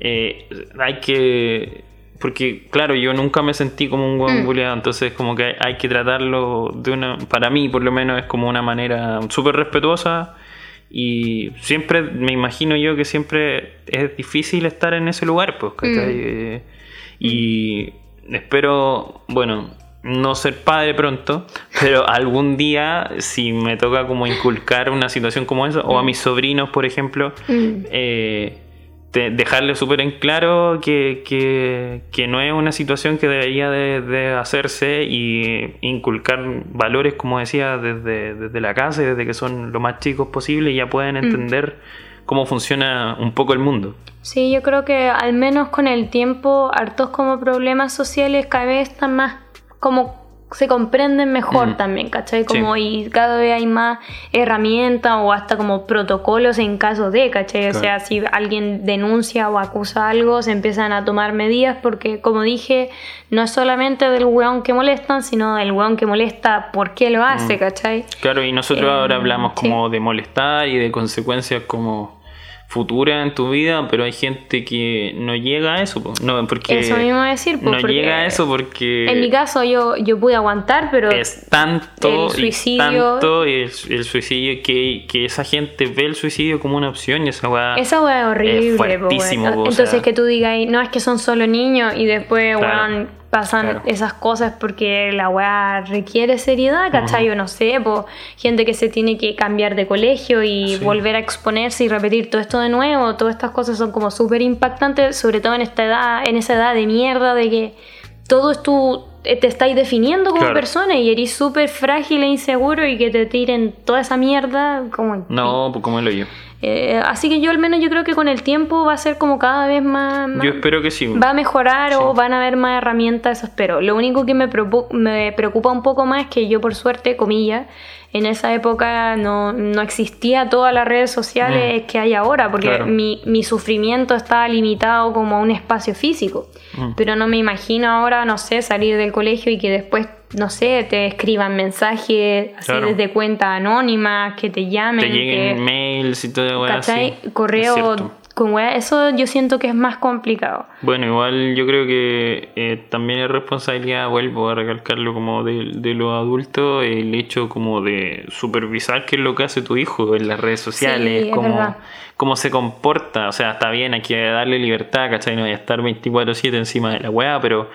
A: eh, hay que... Porque claro, yo nunca me sentí como un buen
B: Mm.
A: bulleado, entonces como que hay, hay que tratarlo de una... Para mí por lo menos es como una manera súper respetuosa y siempre me imagino yo que siempre es difícil estar en ese lugar, pues, ¿cachai? Eh, Y espero, bueno, no ser padre pronto, pero algún día, si me toca como inculcar una situación como esa, o a mis sobrinos, por ejemplo,
B: Mm.
A: eh, te- dejarle súper en claro que, que- que no es una situación que debería de, de hacerse y inculcar valores, como decía, desde, desde la casa y desde que son lo más chicos posible y ya pueden entender cómo funciona un poco el mundo.
B: Sí, yo creo que al menos con el tiempo, hartos como problemas sociales cada vez están más como se comprenden mejor
A: Mm.
B: también, ¿cachai? Como
A: Sí.
B: y cada vez hay más herramientas o hasta como protocolos en caso de, ¿cachai? O sea, si alguien denuncia o acusa algo, se empiezan a tomar medidas porque, como dije, no es solamente del weón que molestan, sino del weón que molesta por qué lo hace, ¿cachai?
A: Claro, y nosotros
B: Eh,
A: ahora hablamos
B: sí.
A: como de molestar y de consecuencias como futuras en tu vida, pero hay gente que no llega a eso, no, porque
B: Eso mismo decir, po,
A: no llega a eso porque
B: En mi caso yo, yo pude aguantar, pero...
A: es tanto
B: el suicidio-
A: tanto el, el suicidio que, que esa gente ve el suicidio como una opción y esa weá
B: Esa weá es horrible,
A: fuertísimo, po, o
B: Entonces
A: sea.
B: que tú digas, no es que son solo niños y después,
A: Claro,
B: weón, pasan
A: claro.
B: esas cosas porque la weá requiere seriedad, ¿cachai? Yo no sé, po, gente que se tiene que cambiar de colegio y
A: Sí.
B: volver a exponerse y repetir todo esto de nuevo, todas estas cosas son como súper impactantes, sobre todo en esta edad, en esa edad de mierda de que todo es tu eh, te estáis definiendo como
A: Claro.
B: persona y eres súper frágil e inseguro y que te tiren toda esa mierda como...
A: No, pues como el hoyo.
B: Eh, así que yo al menos yo creo que con el tiempo va a ser como cada vez más... más-
A: Yo espero que sí.
B: va a mejorar o van a haber más herramientas, eso espero. Lo único que me, me preocupa un poco más es que yo por suerte, comillas, en esa época no, no existía todas las redes sociales que hay ahora, porque
A: Mm. Claro.
B: mi, mi sufrimiento estaba limitado como a un espacio físico.
A: Mm.
B: Pero no me imagino ahora, no sé, salir del colegio y que después, no sé, te escriban mensajes así
A: Claro.
B: desde cuentas anónimas, que te llamen,
A: Te lleguen
B: que,
A: mails y todo, weá,
B: ¿cachai?
A: sí. Es
B: Correo con weá, eso yo siento que es más complicado.
A: Bueno, igual yo creo que eh, también es responsabilidad, vuelvo a recalcarlo como de, de los adultos, el hecho como de supervisar qué es lo que hace tu hijo en las redes sociales,
B: Sí,
A: cómo, cómo se comporta, o sea, está bien, hay que darle libertad, ¿cachai? No voy a estar 24/7 encima de la weá, pero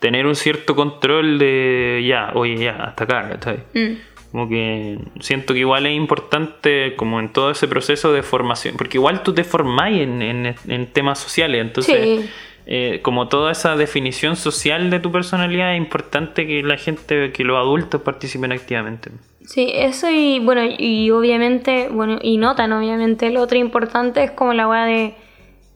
A: tener un cierto control de ya, oye, ya, hasta acá.
B: Mm.
A: Como que siento que igual es importante como en todo ese proceso de formación, porque igual tú te formáis en, en- en temas sociales, entonces
B: Sí.
A: eh, como toda esa definición social de tu personalidad es importante que la gente, que los adultos participen activamente.
B: Sí, eso y bueno, y obviamente, bueno, y notan obviamente, lo otro importante es como la weá de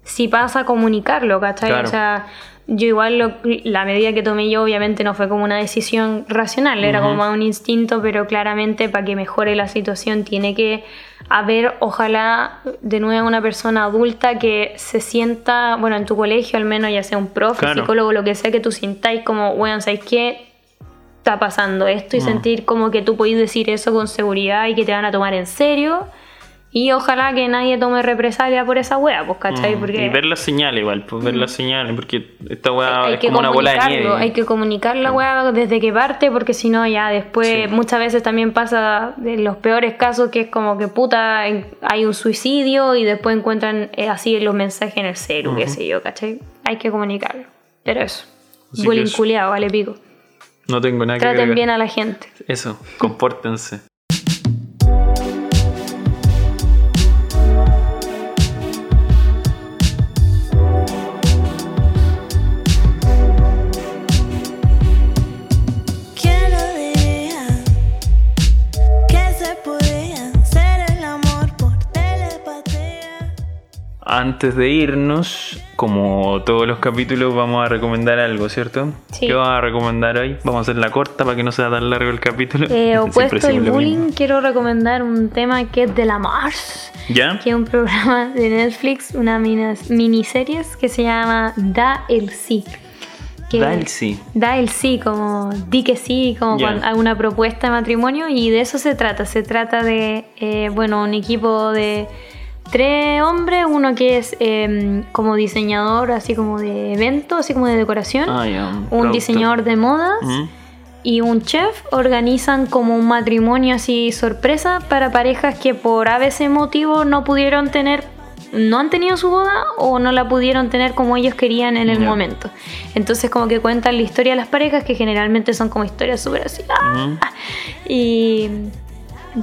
B: si pasa comunicarlo, ¿cachai?
A: Claro.
B: O sea, yo igual lo- la medida que tomé yo obviamente no fue como una decisión racional, era como un instinto, pero claramente para que mejore la situación tiene que haber, ojalá, de nuevo una persona adulta que se sienta, bueno, en tu colegio al menos, ya sea un profe,
A: Claro.
B: psicólogo, lo que sea, que tú sintáis como, weón, ¿sabes qué? está pasando esto y
A: Mm.
B: sentir como que tú podés decir eso con seguridad y que te van a tomar en serio. Y ojalá que nadie tome represalia por esa wea, pues, ¿cachai?
A: Mm,
B: Porque
A: Y ver las señales igual, pues ver las señales, porque esta weá
B: hay
A: es como una bola de nieve.
B: hay que comunicar la wea desde que parte, porque si no, ya después
A: Sí.
B: muchas veces también pasa de los peores casos que es como que puta, hay un suicidio y después encuentran eh, así los mensajes en el celu, qué
A: Ujú.
B: sé yo, ¿cachai? Hay que comunicarlo. Pero eso, bullying vale pico.
A: No tengo nada que
B: Traten bien a la gente.
A: Eso, compórtense. Antes de irnos, como todos los capítulos, vamos a recomendar algo, ¿cierto?
B: Sí.
A: ¿Qué vamos a recomendar hoy? Vamos a hacerla corta para que no sea tan largo el capítulo.
B: Eh, opuesto al bullying,
A: mismo.
B: quiero recomendar un tema que es de la Mars,
A: ¿Ya?
B: que es un programa de Netflix, una miniseries que se llama Da el Sí. Que
A: Da el sí.
B: Da el sí, como di que sí, como alguna propuesta de matrimonio, y de eso se trata. Se trata de, eh, bueno, un equipo de tres hombres, uno que es eh, como diseñador, así como de eventos, así como de decoración,
A: Ah,
B: un
A: productor.
B: diseñador de modas
A: Mm.
B: y un chef organizan como un matrimonio así sorpresa para parejas que por a veces motivo no pudieron tener no han tenido su boda o no la pudieron tener como ellos querían en el momento. Entonces como que cuentan la historia de las parejas que generalmente son como historias súper así. ¡ah! Y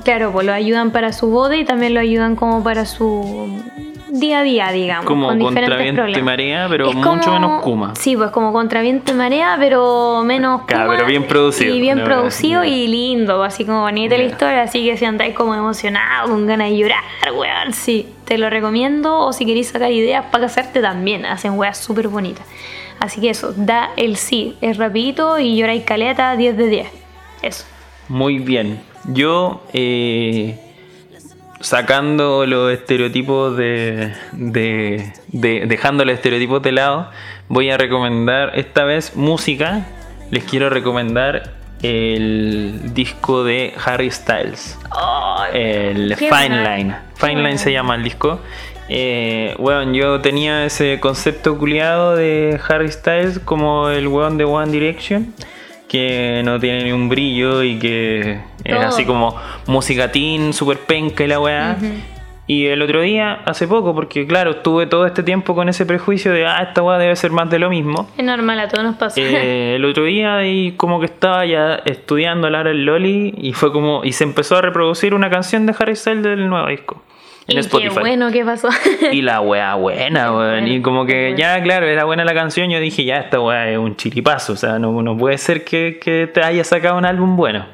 B: claro, pues lo ayudan para su boda y también lo ayudan como para su día a día, digamos.
A: Como
B: con
A: contra
B: diferentes
A: viento y marea, pero
B: Es
A: mucho
B: como-
A: menos Kuma.
B: Sí, pues como contra viento y marea, pero menos
A: Claro,
B: Kuma
A: pero bien producido.
B: Y bien
A: No,
B: producido y lindo, así como bonita la historia. Así que si andáis como emocionado, con ganas de llorar, weón, sí, te lo recomiendo. O si queréis sacar ideas para casarte también, hacen weas súper bonitas. Así que eso, da el sí, es rapidito y lloráis caleta 10 de 10. Eso.
A: Muy bien. Yo, eh, sacando los estereotipos de, de, de- Dejando los estereotipos de lado, voy a recomendar esta vez música. Les quiero recomendar el disco de Harry Styles. el Fine. Line. Fine Line se llama el disco. Eh, weón, yo tenía ese concepto culiado de Harry Styles como el weón de One Direction, que no tiene ni un brillo y que es así como música teen, super penca y la weá. Y el otro día, hace poco, porque claro, estuve todo este tiempo con ese prejuicio de, ah, esta weá debe ser más de lo mismo.
B: Es normal, a todos nos pasa.
A: Eh, el otro día y como que estaba ya estudiando a Lara el Loli y fue como y se empezó a reproducir una canción de Harry Styles del nuevo disco. En
B: y
A: Spotify.
B: Qué bueno que pasó.
A: Y la weá buena, weón. Y como que ya, claro, era buena la canción. Yo dije, ya, esta weá es un chiripazo. O sea, no, no puede ser que, que te haya sacado un álbum bueno.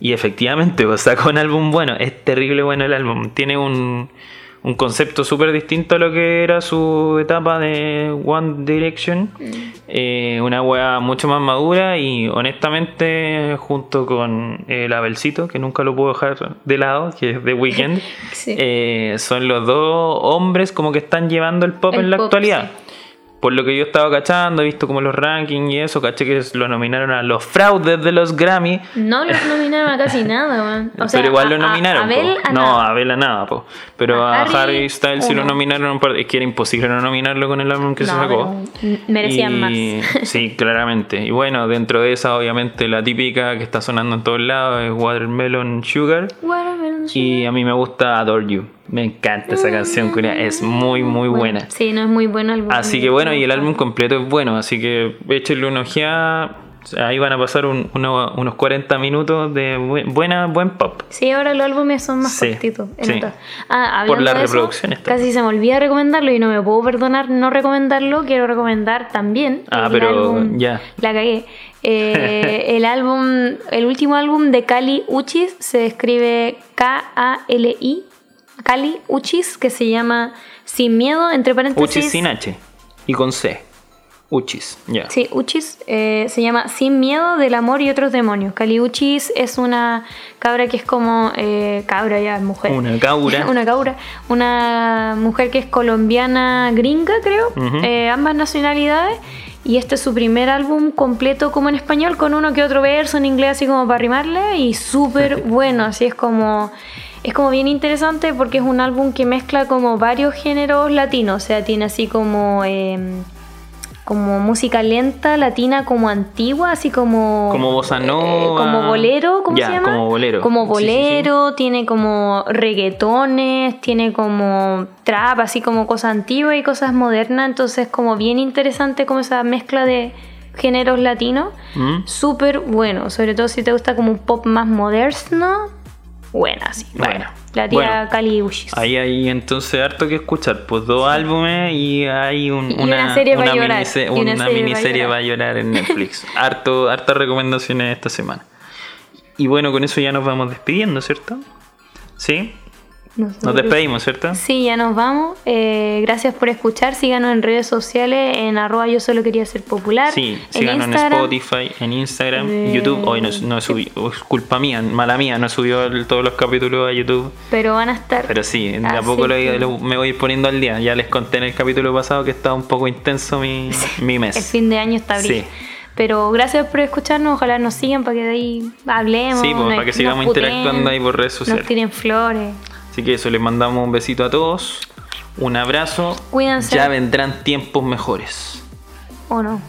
A: Y efectivamente, pues sacó un álbum bueno. Es terrible bueno el álbum. Tiene un, un concepto súper distinto a lo que era su etapa de One Direction. Eh, una weá mucho más madura y honestamente, junto con el Abelcito, que nunca lo puedo dejar de lado, que es The Weeknd,
B: Sí.
A: eh, son los dos hombres como que están llevando el pop
B: El
A: en la
B: pop,
A: actualidad.
B: sí.
A: Por lo que yo estaba cachando, he visto como los rankings y eso, caché que lo nominaron a los fraudes de los Grammy.
B: No los nominaron a casi nada, weón. O sea,
A: pero igual
B: a-
A: lo nominaron.
B: A, Abel, a
A: no, a Abel a nada, po. Pero
B: A
A: a,
B: Harry,
A: Harry Styles sí lo nominaron. Es que era imposible no nominarlo con el álbum que se sacó.
B: merecían
A: Y-
B: más.
A: Sí, claramente. Y bueno, dentro de esa, obviamente, la típica que está sonando en todos lados es Watermelon Sugar.
B: Watermelon
A: Y a mí me gusta Adore You. Me encanta esa canción, culia. Es muy, muy buena.
B: Sí, no es muy bueno el álbum.
A: Así que bueno, y el álbum completo es bueno. Así que échenle una ojeada. Ahí van a pasar un- uno- unos 40 minutos de bu- buena, buen pop.
B: Sí, ahora los álbumes son más
A: Sí,
B: cortitos.
A: sí.
B: Ah,
A: Por las
B: de eso. Casi se me olvida recomendarlo y no me puedo perdonar no recomendarlo. Quiero recomendar también.
A: Ah,
B: el
A: pero
B: álbum-
A: ya.
B: La cagué. Eh, el álbum, el último álbum de Kali Uchis se escribe K-A-L-I. Kali Uchis, que se llama Sin Miedo, entre paréntesis.
A: Uchis sin H y con C. Uchis, ya.
B: Sí, Uchis eh, se llama Sin Miedo del Amor y otros demonios. Kali Uchis es una cabra que es como. eh, cabra ya, mujer.
A: Una cabra.
B: una cabra. Una mujer que es colombiana gringa, creo. Eh, ambas nacionalidades. Y este es su primer álbum completo como en español, con uno que otro verso en inglés, así como para rimarle. Y súper bueno, así es como. Es como bien interesante porque es un álbum que mezcla como varios géneros latinos. O sea, tiene así como. em, como música lenta, latina, como antigua, así como.
A: Como bossa
B: eh,
A: nova.
B: como bolero, ¿cómo se llama?
A: como bolero.
B: Como
A: Sí, sí, sí.
B: bolero, tiene como reggaetones, tiene como trap, así como cosas antiguas y cosas modernas. Entonces, como bien interesante, como esa mezcla de géneros latinos.
A: ¿Mm?
B: Súper bueno, sobre todo si te gusta como un pop más moderno. Buena, sí.
A: Bueno,
B: buena. La tía
A: bueno.
B: Kali Uchis.
A: Ahí hay entonces harto que escuchar. Pues dos álbumes y hay un-
B: Y una serie llorar, una
A: una miniserie
B: llorar.
A: para llorar en Netflix. harto, hartas recomendaciones esta semana. Y bueno, con eso ya nos vamos despidiendo, ¿cierto? ¿Sí? Nos despedimos, ¿cierto?
B: Sí, ya nos vamos. Eh, gracias por escuchar. Síganos en redes sociales, en arroba yo solo quería ser popular.
A: Sí, síganos en. Spotify, en Instagram,
B: Eh,
A: YouTube. Hoy no, no subí, es culpa mía, mala mía, no subió el- todos los capítulos a YouTube.
B: Pero van a estar.
A: Pero sí, de a
B: Así
A: poco lo,
B: que-
A: lo- me voy poniendo al día. Ya les conté en el capítulo pasado que estaba un poco intenso mi, mi mes.
B: El fin de año está
A: Sí.
B: Pero gracias por escucharnos. Ojalá nos sigan para que de ahí hablemos.
A: Sí, pues,
B: nos-
A: para que sigamos
B: puteen,
A: interactuando ahí por redes sociales.
B: Nos tiren flores.
A: Así que eso, les mandamos un besito a todos. Un abrazo.
B: Cuídense.
A: Ya vendrán tiempos mejores.
B: ¿O no?